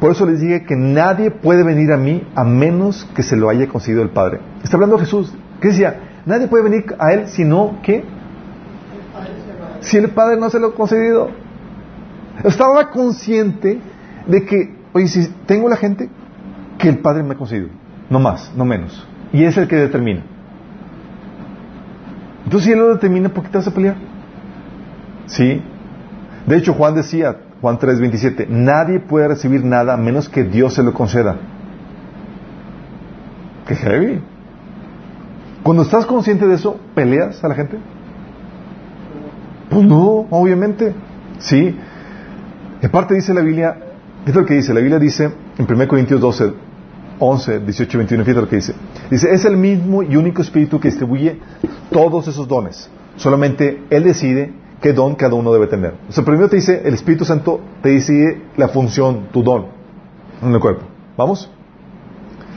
Por eso les dije que nadie puede venir a mí a menos que se lo haya concedido el Padre. Está hablando Jesús. ¿Qué decía? Nadie puede venir a Él sino que si el Padre no se lo ha concedido. Estaba consciente de que, oye, si tengo la gente, que el Padre me ha concedido. No más, no menos. Y es el que determina. Entonces, si Él lo determina, ¿por qué te vas a pelear? Sí. De hecho, Juan decía, Juan 3:27, nadie puede recibir nada a menos que Dios se lo conceda. Qué heavy. Cuando estás consciente de eso, ¿peleas a la gente? Pues no, obviamente. Sí. En parte dice la Biblia, fíjate lo que dice, la Biblia dice en 1 Corintios 12, 11, 18 y 21, fíjate lo que dice. Dice, es el mismo y único espíritu que distribuye todos esos dones. Solamente Él decide qué don cada uno debe tener. O sea, primero te dice, el Espíritu Santo te dice la función, tu don en el cuerpo. ¿Vamos?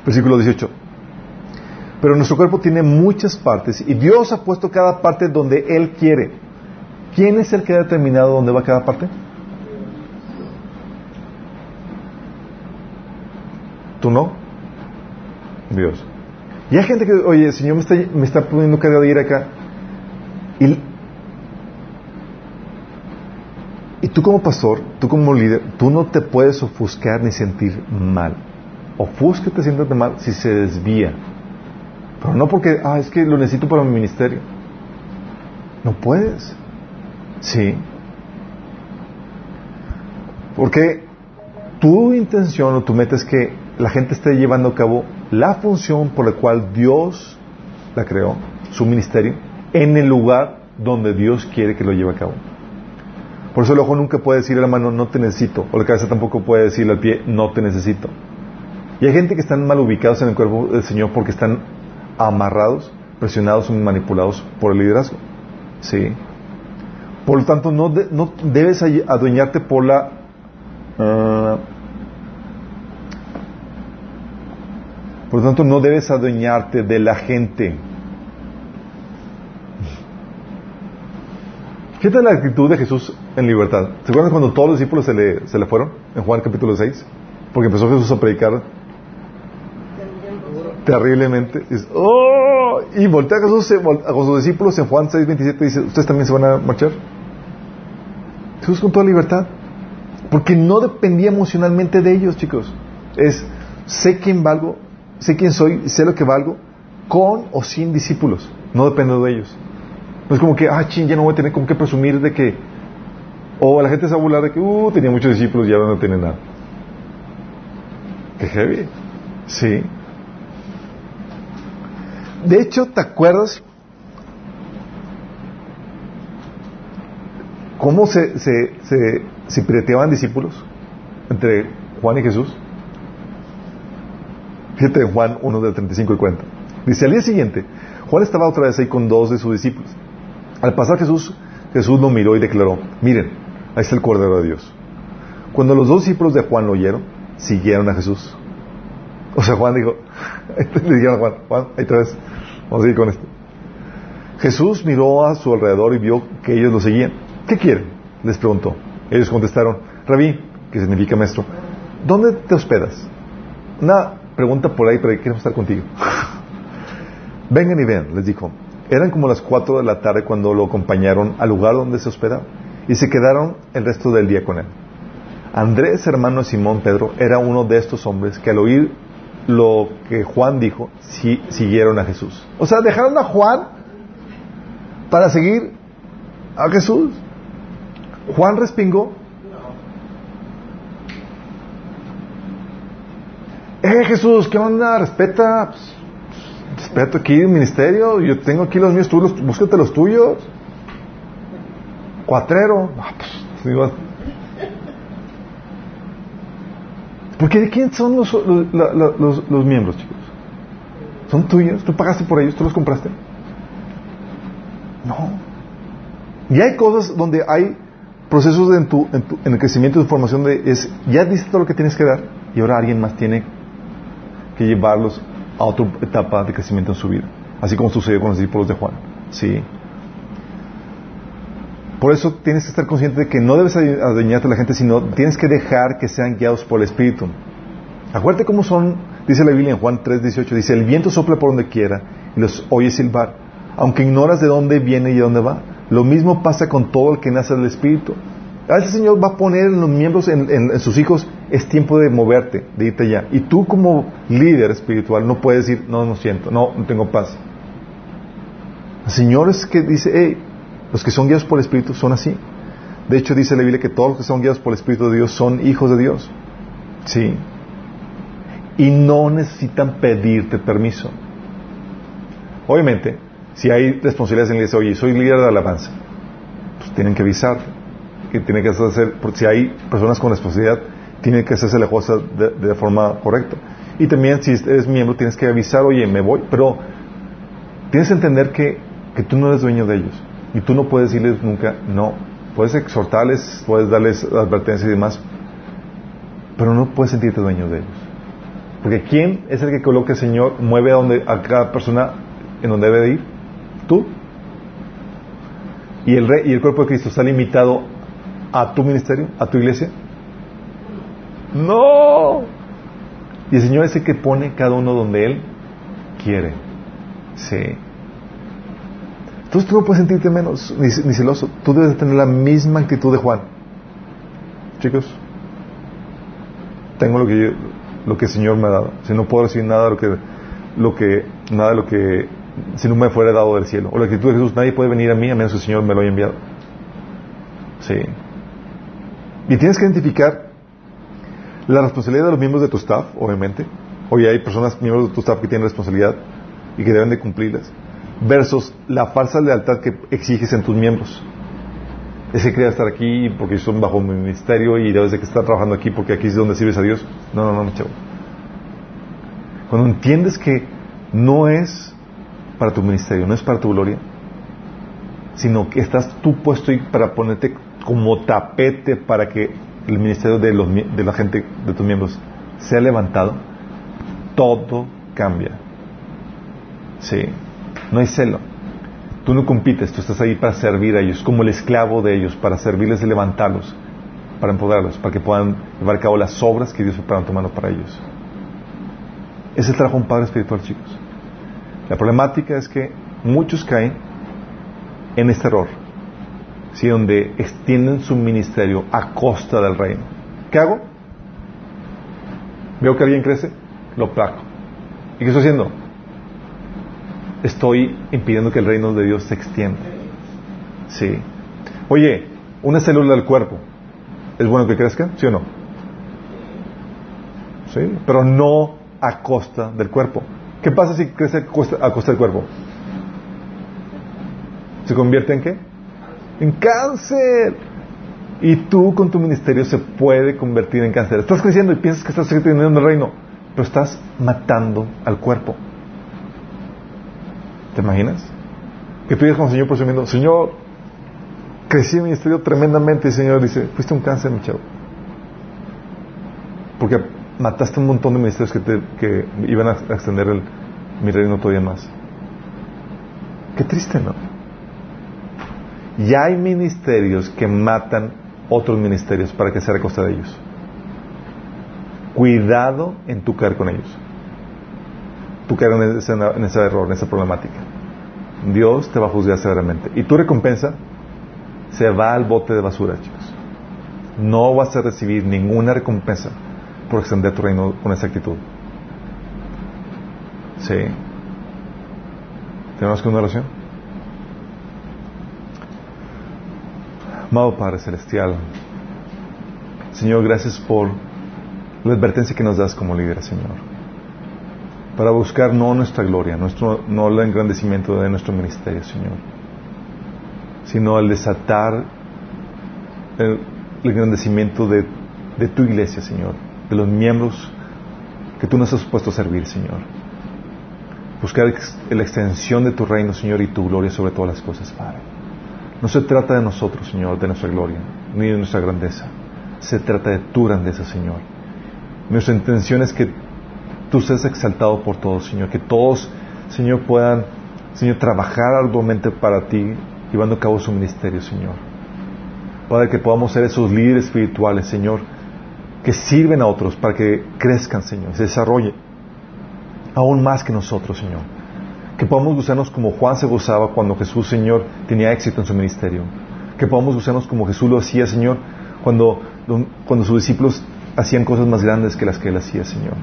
Versículo 18. Pero nuestro cuerpo tiene muchas partes y Dios ha puesto cada parte donde Él quiere. ¿Quién es el que ha determinado dónde va cada parte? ¿Tú no? Dios. Y hay gente que, oye, el Señor me está, me está poniendo carga de ir acá. Y, tú como pastor, tú como líder, tú no te puedes ofuscar ni sentir mal. Ofúscate, siéntate mal si se desvía. Pero no porque, ah, es que lo necesito para mi ministerio. No puedes. Sí. Porque tu intención o tu meta es que la gente esté llevando a cabo la función por la cual Dios la creó, su ministerio, en el lugar donde Dios quiere que lo lleve a cabo. Por eso el ojo nunca puede decir a la mano, no te necesito, o la cabeza tampoco puede decirle al pie, no te necesito. Y hay gente que están mal ubicados en el cuerpo del Señor porque están amarrados, presionados y manipulados por el liderazgo. ¿Sí? Por lo tanto, no, no debes adueñarte por la... Uh, por lo tanto, no debes adueñarte de la gente. Fíjate la actitud de Jesús en libertad. ¿Se acuerdan cuando todos los discípulos se le, se le fueron? En Juan capítulo 6. Porque empezó Jesús a predicar terriblemente. ¡Oh! Y voltea a Jesús a sus discípulos en Juan 6, 27 y dice, ¿ustedes también se van a marchar? Jesús con toda libertad. Porque no dependía emocionalmente de ellos, chicos. Es, sé quién valgo, sé quién soy, sé lo que valgo, con o sin discípulos. No depende de ellos. No es como que, ah, ching, ya no voy a tener con qué presumir de que. O la gente se va a burlar de que, uh, tenía muchos discípulos y ahora no tiene nada. Qué heavy. Sí. De hecho, ¿te acuerdas cómo se, se, se, se discípulos entre Juan y Jesús? Fíjate en Juan 1 del 35 y 40. Dice, al día siguiente, Juan estaba otra vez ahí con dos de sus discípulos. Al pasar Jesús, Jesús lo miró y declaró, miren, ahí está el Cordero de Dios. Cuando los dos discípulos de Juan lo oyeron, siguieron a Jesús. O sea, Juan dijo, le dijeron Juan, Juan, vamos a seguir con esto. Jesús miró a su alrededor y vio que ellos lo seguían. ¿Qué quieren? Les preguntó. Ellos contestaron, Rabí, que significa maestro, ¿dónde te hospedas? Una pregunta por ahí, pero queremos estar contigo. *laughs* Vengan y vean, les dijo. Eran como las cuatro de la tarde cuando lo acompañaron al lugar donde se hospedaba y se quedaron el resto del día con él. Andrés, hermano de Simón Pedro, era uno de estos hombres que al oír lo que Juan dijo, siguieron a Jesús. O sea, dejaron a Juan para seguir a Jesús. Juan respingó. Eh, Jesús, ¿qué onda? Respeta. Pues, respeto aquí el ministerio, yo tengo aquí los míos, tú los, búscate los tuyos. Cuatrero. Ah, pues, Porque ¿de quién son los, los, los, miembros, chicos? ¿Son tuyos? ¿Tú pagaste por ellos? ¿Tú los compraste? No. Y hay cosas donde hay procesos en, tu, en, tu, en el crecimiento de tu formación de es, ya diste todo lo que tienes que dar y ahora alguien más tiene que llevarlos a otra etapa de crecimiento en su vida. Así como sucedió con los discípulos de Juan. Sí. Por eso tienes que estar consciente de que no debes adueñarte a la gente, sino tienes que dejar que sean guiados por el Espíritu. Acuérdate cómo son, dice la Biblia en Juan 3:18, dice, el viento sopla por donde quiera y los oyes silbar, aunque ignoras de dónde viene y de dónde va. Lo mismo pasa con todo el que nace del Espíritu. A veces el Señor va a poner en los miembros, en, sus hijos, es tiempo de moverte, de irte allá. Y tú como líder espiritual no puedes decir, no, no siento, no, no tengo paz. El Señor es que dice, hey, los que son guiados por el Espíritu son así. De hecho, dice la Biblia que todos los que son guiados por el Espíritu de Dios son hijos de Dios. Sí. Y no necesitan pedirte permiso. Obviamente, si hay responsabilidades en la iglesia, oye, soy líder de alabanza, pues tienen que avisarte que tiene que hacer, si hay personas con responsabilidad, tiene que hacerse la cosa de, forma correcta. Y también si eres miembro tienes que avisar, oye, me voy, pero tienes que entender que, que tú no eres dueño de ellos. Y tú no puedes decirles nunca, no. Puedes exhortarles, puedes darles advertencias y demás, pero no puedes sentirte dueño de ellos. Porque ¿quién es el que coloca el Señor, mueve a, donde, a cada persona en donde debe de ir? Tú. ¿Y el, rey, ¿Y el cuerpo de Cristo está limitado a tu ministerio, a tu iglesia? No. Y el Señor es el que pone cada uno donde Él quiere. Sí. Entonces tú no puedes sentirte menos ni, ni celoso. Tú debes tener la misma actitud de Juan. Chicos, tengo lo que lo que el Señor me ha dado. Si no puedo recibir nada de lo que, lo que, nada de lo que, si no me fuera dado del cielo. O la actitud de Jesús, nadie puede venir a mí a menos que el Señor me lo haya enviado. Sí. Y tienes que identificar la responsabilidad de los miembros de tu staff, obviamente. Hoy hay personas, miembros de tu staff que tienen responsabilidad y que deben de cumplirlas. Versus la falsa lealtad que exiges en tus miembros. Es que quería estar aquí porque son bajo mi ministerio y debes de que estar trabajando aquí porque aquí es donde sirves a Dios. No, no, no, chavo. Cuando entiendes que no es para tu ministerio, no es para tu gloria, sino que estás tú puesto ahí para ponerte como tapete para que el ministerio de, los, de la gente, de tus miembros, sea levantado, todo cambia. Sí, no hay celo. Tú no compites, tú estás ahí para servir a ellos, como el esclavo de ellos, para servirles y levantarlos, para empoderarlos, para que puedan llevar a cabo las obras que Dios preparó tu mano para ellos. Ese es el trabajo de un padre espiritual, chicos. La problemática es que muchos caen en este error, ¿sí? donde extienden su ministerio a costa del reino. ¿Qué hago? Veo que alguien crece, lo placo. ¿Y qué estoy haciendo? Estoy impidiendo que el reino de Dios se extienda. Sí. Oye, una célula del cuerpo, ¿es bueno que crezca? ¿Sí o no? Sí, pero no a costa del cuerpo. ¿Qué pasa si crece a costa, a costa del cuerpo? ¿Se convierte en qué? En cáncer. Y tú con tu ministerio se puede convertir en cáncer. Estás creciendo y piensas que estás extendiendo el reino, pero estás matando al cuerpo. ¿Te imaginas? Que tú digas con el Señor presumiendo, Señor, crecí en mi ministerio tremendamente y el Señor dice, fuiste un cáncer, mi chavo. Porque mataste un montón de ministerios que, te, que iban a extender el, mi reino todavía más. Qué triste, ¿no? Ya hay ministerios que matan otros ministerios para que se recosta de ellos. Cuidado en tu caer con ellos tú caer en ese, en ese error, en esa problemática. Dios te va a juzgar severamente. Y tu recompensa se va al bote de basura, chicos. No vas a recibir ninguna recompensa por extender tu reino con esa actitud. Sí. ¿Tenemos que una oración? Amado Padre Celestial, Señor, gracias por la advertencia que nos das como líder, Señor para buscar no nuestra gloria, nuestro, no el engrandecimiento de nuestro ministerio, Señor, sino el desatar el, engrandecimiento de, de, tu iglesia, Señor, de los miembros que tú nos has puesto a servir, Señor. Buscar la extensión de tu reino, Señor, y tu gloria sobre todas las cosas, Padre. No se trata de nosotros, Señor, de nuestra gloria, ni de nuestra grandeza. Se trata de tu grandeza, Señor. Nuestra intención es que tú seas exaltado por todos, Señor. Que todos, Señor, puedan, Señor, trabajar arduamente para ti, llevando a cabo su ministerio, Señor. Padre, que podamos ser esos líderes espirituales, Señor, que sirven a otros para que crezcan, Señor, se desarrollen aún más que nosotros, Señor. Que podamos gozarnos como Juan se gozaba cuando Jesús, Señor, tenía éxito en su ministerio. Que podamos gozarnos como Jesús lo hacía, Señor, cuando, cuando sus discípulos hacían cosas más grandes que las que él hacía, Señor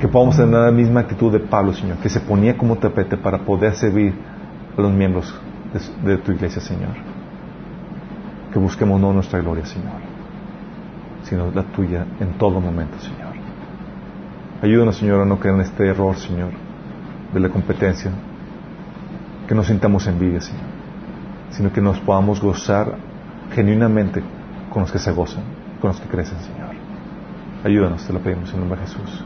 que podamos tener la misma actitud de Pablo, Señor, que se ponía como tapete para poder servir a los miembros de, tu iglesia, Señor. Que busquemos no nuestra gloria, Señor, sino la tuya en todo momento, Señor. Ayúdanos, Señor, a no caer en este error, Señor, de la competencia. Que no sintamos envidia, Señor, sino que nos podamos gozar genuinamente con los que se gozan, con los que crecen, Señor. Ayúdanos, te lo pedimos en nombre de Jesús.